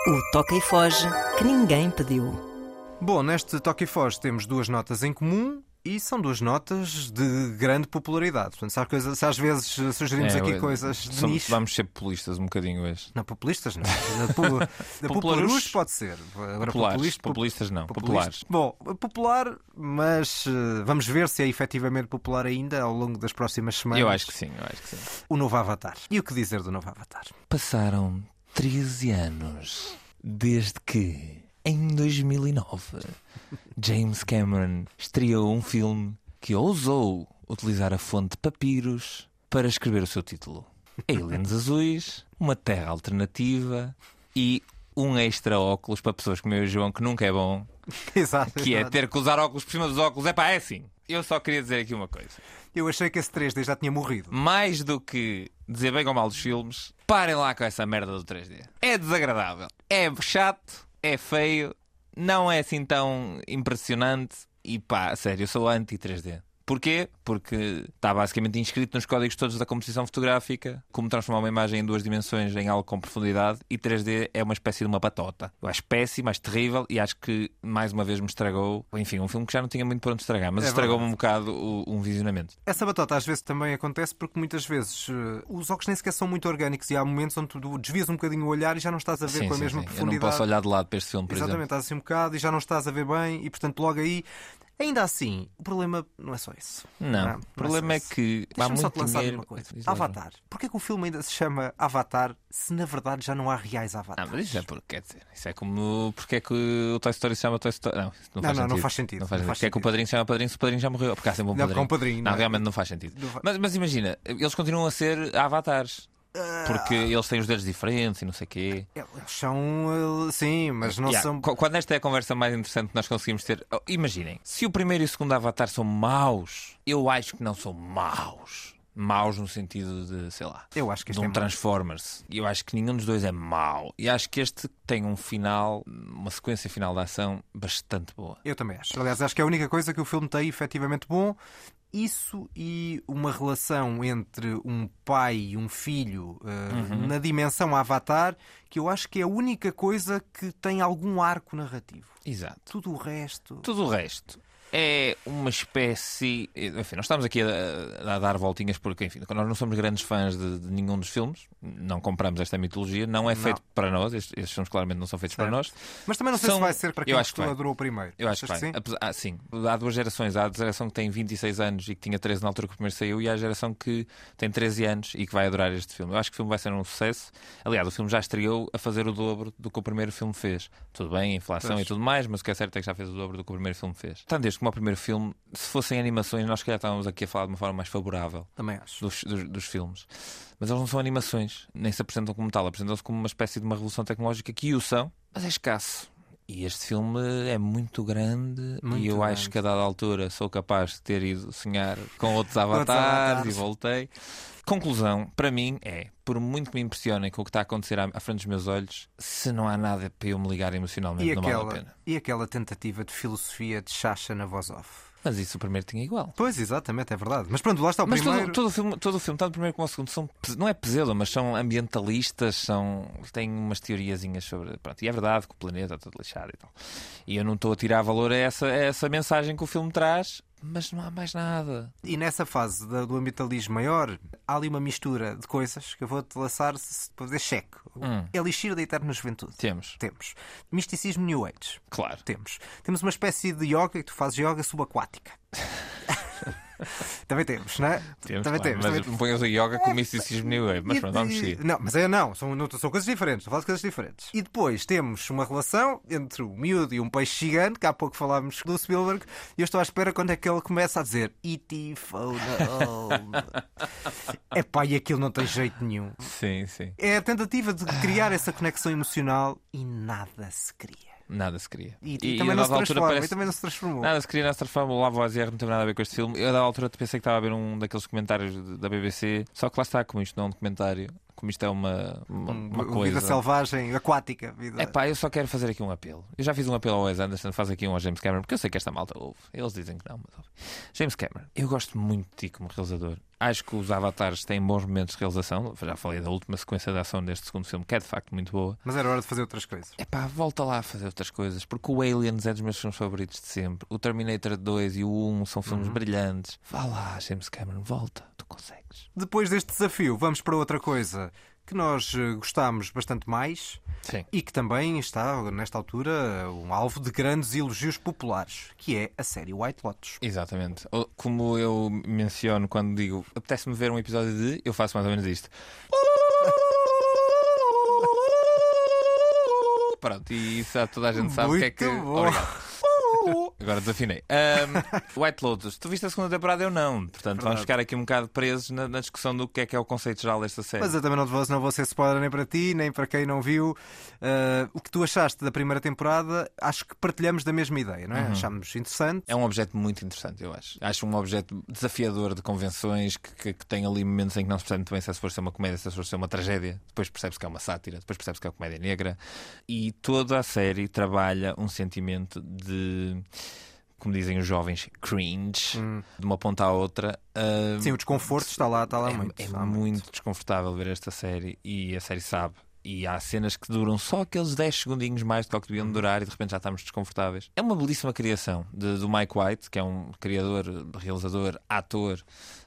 O Toca e Foge que ninguém pediu. Bom, neste Toque e Foz temos duas notas em comum e são duas notas de grande popularidade. Portanto, se, coisa- se às vezes sugerimos É, aqui eu- coisas de somos- nicho. Vamos ser populistas um bocadinho hoje. Não, populistas não. Da, da Populares. popularus pode ser. Agora, Populares. populista- Populistas não, populista- Bom, popular, mas eh, vamos ver se é efetivamente popular ainda ao longo das próximas semanas. Eu acho que sim, eu acho que sim. O novo Avatar. E o que dizer do novo Avatar? Passaram 13 anos desde que, em 2009, James Cameron estreou um filme que ousou utilizar a fonte papiros para escrever o seu título. Aliens Azuis, uma Terra Alternativa e um extra óculos para pessoas como eu e o João, que nunca é bom, Exato. que é exato. ter que usar óculos por cima dos óculos. É pá, é assim. Eu só queria dizer aqui uma coisa. Eu achei que esse 3D já tinha morrido. mais do que dizer bem ou mal dos filmes, parem lá com essa merda do 3D. É desagradável, é chato, é feio, não é assim tão impressionante e pá, sério, eu sou anti-3D. Porquê? Porque está basicamente inscrito nos códigos todos da composição fotográfica como transformar uma imagem em duas dimensões em algo com profundidade e 3D é uma espécie de uma patota. Eu acho péssimo, acho terrível e acho que mais uma vez me estragou. Enfim, um filme que já não tinha muito para onde estragar, mas É estragou-me um bocado o, um visionamento. Essa batota às vezes também acontece porque muitas vezes eh, os óculos nem sequer são muito orgânicos e há momentos onde tu desvias um bocadinho o olhar e já não estás a ver Sim, com a sim, mesma sim. Eu não profundidade. posso olhar de lado para este filme, por Exatamente, exemplo. estás assim um bocado e já não estás a ver bem e portanto logo aí. Ainda assim, o problema não é só isso. Não, é o problema é isso. que Deixa-me só te lançar dinheiro. uma coisa. Lá, Avatar. Porquê que o filme ainda se chama Avatar se na verdade já não há reais Ah, avatares? mas isso é porque, quer dizer, isso é como. Porque é que o Toy Story se chama Toy Story? Não, não, Não, faz não, sentido. não faz sentido, Não faz não sentido. Porque é que o padrinho se chama padrinho se o padrinho já morreu? Porque há sempre um Não, padrinho. porque é um padrinho, Não, não é? realmente não faz sentido. Não Mas, mas imagina, eles continuam a ser avatares. Porque eles têm os dedos diferentes e não sei o quê. Eles são. eh, Sim, mas não Yeah, são. qu- Quando esta é a conversa mais interessante que nós conseguimos ter, oh, imaginem, se o primeiro e o segundo Avatar são maus, eu acho que não são maus. Maus no sentido de, sei lá, Eu acho que de este um é. Transformers. Eu acho que nenhum dos dois é mau. E acho que este tem um final, uma sequência final de ação bastante boa. Eu também acho. Aliás, acho que é a única coisa que o filme tem efetivamente bom. Isso e uma relação entre um pai e um filho eh, Uhum. na dimensão Avatar, que eu acho que é a única coisa que tem algum arco narrativo. Exato. Tudo o resto. Tudo o resto. É uma espécie. Enfim, nós estamos aqui a, a dar voltinhas porque, enfim, nós não somos grandes fãs de, de nenhum dos filmes, não compramos esta mitologia, não é feito para nós, estes, estes filmes claramente não são feitos certo. para nós. Mas também não sei são... se vai ser para quem adorou o primeiro. Eu acho que vai. sim? Ah, sim, há duas gerações. Há a geração que tem 26 anos e que tinha 13 na altura que o primeiro saiu, e há a geração que tem 13 anos e que vai adorar este filme. Eu acho que o filme vai ser um sucesso. Aliás, o filme já estreou a fazer o dobro do que o primeiro filme fez. Tudo bem, inflação pois. e tudo mais, mas o que é certo é que já fez o dobro do que o primeiro filme fez. Tanto este como o primeiro filme, se fossem animações, nós já estávamos aqui a falar de uma forma mais favorável. Também acho. Dos, dos, dos filmes. Mas eles não são animações, nem se apresentam como tal, apresentam-se como uma espécie de uma revolução tecnológica que o são, mas é escasso. E este filme é muito grande muito e eu grande. acho que a dada altura sou capaz de ter ido sonhar com outros avatares e voltei. Conclusão, para mim, é, por muito que me impressionem com o que está a acontecer à, frente dos meus olhos, se não há nada para eu me ligar emocionalmente, e não aquela, vale a pena. E aquela tentativa de filosofia de Chacha na voz off? Mas isso o primeiro tinha igual. Pois, exatamente, é verdade. Mas pronto, lá está o mas primeiro. Todo, todo, o filme, todo o filme, tanto o primeiro como o segundo, são, não é pesadelo, mas são ambientalistas, são, têm umas teoriazinhas sobre. Pronto, e é verdade que o planeta está todo lixado e tal. E eu não estou a tirar valor a essa, a essa mensagem que o filme traz, mas não há mais nada. E nessa fase do ambientalismo maior, há ali uma mistura de coisas que eu vou-te lançar para fazer cheque. Hum. Elixir da Eterna Juventude. Temos. Temos. Misticismo New Age. Claro. Temos. Temos uma espécie de yoga e tu fazes yoga subaquática. Também temos, não é? Temos, também claro, temos. Mas também... ponhas o yoga com misticismo New Wave. Mas pronto, vamos seguir. Não, mas é não, são, não, são coisas diferentes. Estou a de coisas diferentes. E depois temos uma relação entre o miúdo e um peixe gigante, que há pouco falámos do Spielberg, e eu estou à espera quando é que ele começa a dizer E.T. phone É pá, e aquilo não tem jeito nenhum. Sim, sim. É a tentativa de criar essa conexão emocional e nada se cria. Nada se queria. E, e, e também, não se transforma, parece... também não se transformou. Nada se queria, nada se transforma. O Lavoisier não teve nada a ver com este filme. Eu, da altura, pensei que estava a ver um daqueles comentários da BBC. Só que lá está, como isto não é um documentário, como isto é uma, uma, uma coisa. Vida selvagem, aquática. Vida... É pá, eu só quero fazer aqui um apelo. Eu já fiz um apelo ao Wes Anderson, faz aqui um ao James Cameron, porque eu sei que esta malta ouve. Eles dizem que não, mas ouve. James Cameron, eu gosto muito de ti como realizador. Acho que os avatares têm bons momentos de realização. Já falei da última sequência de ação deste segundo filme, que é de facto muito boa. Mas era hora de fazer outras coisas. É pá, volta lá a fazer outras coisas, porque o Aliens é dos meus filmes favoritos de sempre. O Terminator 2 e o 1 são filmes uhum. brilhantes. Vá lá, James Cameron, volta, consegues. Depois deste desafio, vamos para outra coisa que nós eh, gostámos bastante mais Sim. e que também está, nesta altura, um alvo de grandes elogios populares, que é a série White Lotus. Exatamente. Como eu menciono quando digo apetece-me ver um episódio de, eu faço mais ou menos isto. Pronto, e isso toda a gente sabe o que é que. Obrigado. Agora desafinei. Um, White Lotus, tu viste a segunda temporada? Eu não. Portanto, Verdade. vamos ficar aqui um bocado presos na, na, discussão do que é que é o conceito geral desta série. Mas eu também não vou, não vou ser spoiler nem para ti, nem para quem não viu. Uh, o que tu achaste da primeira temporada, acho que partilhamos da mesma ideia, não é? Uhum. Achamos interessante. É um objeto muito interessante, eu acho. Acho um objeto desafiador de convenções que, que, que tem ali momentos em que não se percebe muito bem se é for ser uma comédia, se é ser uma tragédia. Depois percebe-se que é uma sátira, depois percebe-se que é uma comédia negra. E toda a série trabalha um sentimento de como dizem os jovens, cringe, hum. de uma ponta à outra. Uh, Sim, o desconforto está lá, está lá é, muito. É muito, muito desconfortável ver esta série e a série sabe e há cenas que duram só aqueles 10 segundinhos mais do que deviam durar e de repente já estamos desconfortáveis. É uma belíssima criação de, do Mike White, que é um criador, realizador, ator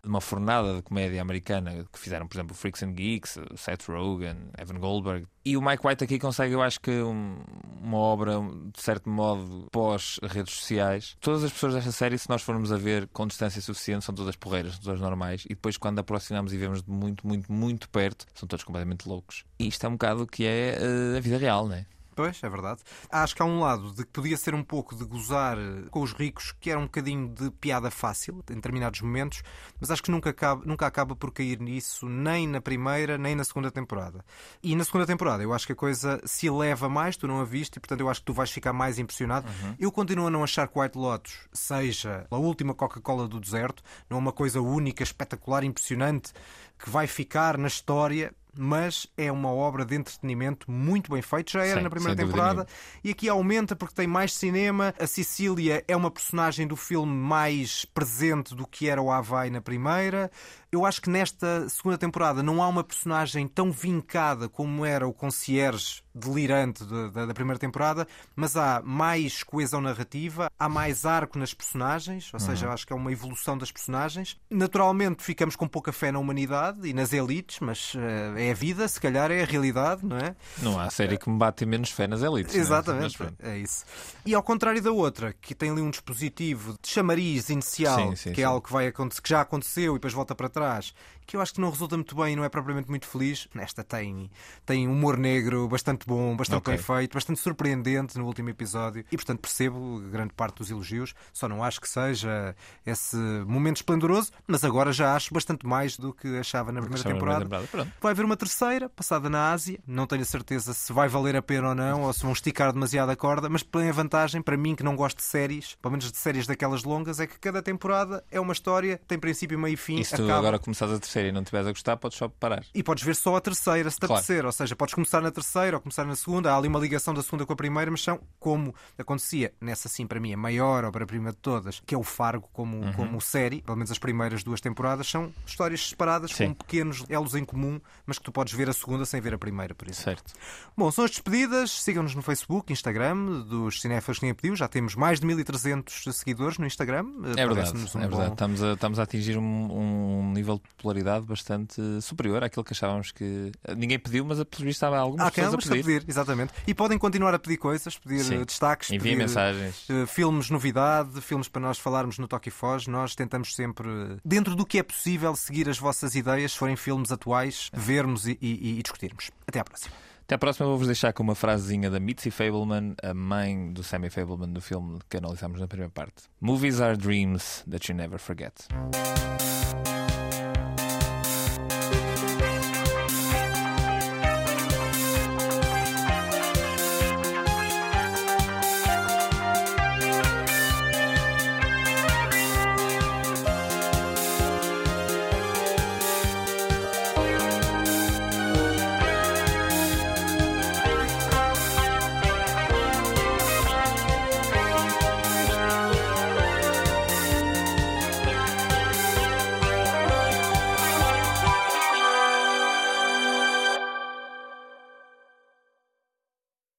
de uma fornada de comédia americana que fizeram, por exemplo, Freaks and Geeks, Seth Rogen, Evan Goldberg. E o Mike White aqui consegue, eu acho que, um, uma obra, de certo modo, pós-redes sociais. Todas as pessoas desta série, se nós formos a ver com distância suficiente, são todas porreiras, são todas normais. E depois, quando aproximamos e vemos de muito, muito, muito perto, são todos completamente loucos. E isto é um bocado o que é uh, a vida real, não é? Pois, é verdade. Acho que há um lado de que podia ser um pouco de gozar com os ricos, que era um bocadinho de piada fácil em determinados momentos, mas acho que nunca acaba, nunca acaba por cair nisso, nem na primeira, nem na segunda temporada. E na segunda temporada eu acho que a coisa se eleva mais, tu não a viste, e portanto eu acho que tu vais ficar mais impressionado. Uhum. Eu continuo a não achar que White Lotus seja a última Coca-Cola do deserto, não é uma coisa única, espetacular, impressionante, que vai ficar na história mas é uma obra de entretenimento muito bem feita. Já era Sim, na primeira temporada e aqui aumenta porque tem mais cinema. A Cecília é uma personagem do filme mais presente do que era o Havaí na primeira. Eu acho que nesta segunda temporada não há uma personagem tão vincada como era o concierge delirante de- da, da primeira temporada, mas há mais coesão narrativa, há mais arco nas personagens, ou seja, eu acho que é uma evolução das personagens. Naturalmente ficamos com pouca fé na humanidade e nas elites, mas eh, é a vida, se calhar é a realidade, não é? Não há série que me bate menos fé nas elites. é? Exatamente, pronto. é isso. E ao contrário da outra, que tem ali um dispositivo de chamariz inicial, Sim, sim, que é sim. algo que, vai acontecer, que já aconteceu e depois volta para trás, que eu acho que não resulta muito bem e não é propriamente muito feliz. Nesta tem, tem humor negro bastante bom, bastante Ok. bem feito, bastante surpreendente no último episódio e, portanto, percebo grande parte dos elogios. Só não acho que seja esse momento esplendoroso, mas agora já acho bastante mais do que achava na primeira temporada. temporada. Vai haver uma terceira, passada na Ásia. Não tenho a certeza se vai valer a pena ou não, ou se vão esticar demasiado a corda, mas tem a vantagem, para mim que não gosto de séries, pelo menos de séries daquelas longas, é que cada temporada é uma história, tem princípio, meio e fim, E se tu acaba. agora começares a terceira e não estiveres a gostar, podes só parar. E podes ver só a terceira, se te Claro. apetecer. Ou seja, podes começar na terceira ou começar na segunda. Há ali uma ligação da segunda com a primeira, mas são como acontecia nessa, sim, para mim, a maior obra-prima de todas, que é o Fargo como, Uhum. como série. Pelo menos as primeiras duas temporadas são histórias separadas Sim. com pequenos elos em comum, mas que tu podes ver a segunda sem ver a primeira, por isso. Certo. Bom, são as despedidas. Sigam-nos no Facebook, Instagram, dos cinéfilos que pediu. Já temos mais de 1300 seguidores no Instagram. É verdade, um é verdade. bom- Estamos, a, estamos a atingir um, um nível de popularidade bastante superior àquilo que achávamos que. Ninguém pediu, mas pelo visto estava algumas Há pessoas a a pedir. pedir, exatamente. E podem continuar a pedir coisas, pedir Sim. eh, destaques, Enviem pedir, mensagens. eh, filmes novidade, filmes para nós falarmos no Toque e Foz. Nós tentamos sempre, eh, dentro do que é possível, seguir as vossas ideias, se forem filmes atuais, vermos e, e- e discutirmos. Até à próxima. Até à próxima, vou-vos deixar com uma frasezinha da Mitzi Fableman, a mãe do Sammy Fableman do filme que analisámos na primeira parte. Movies are dreams that you never forget.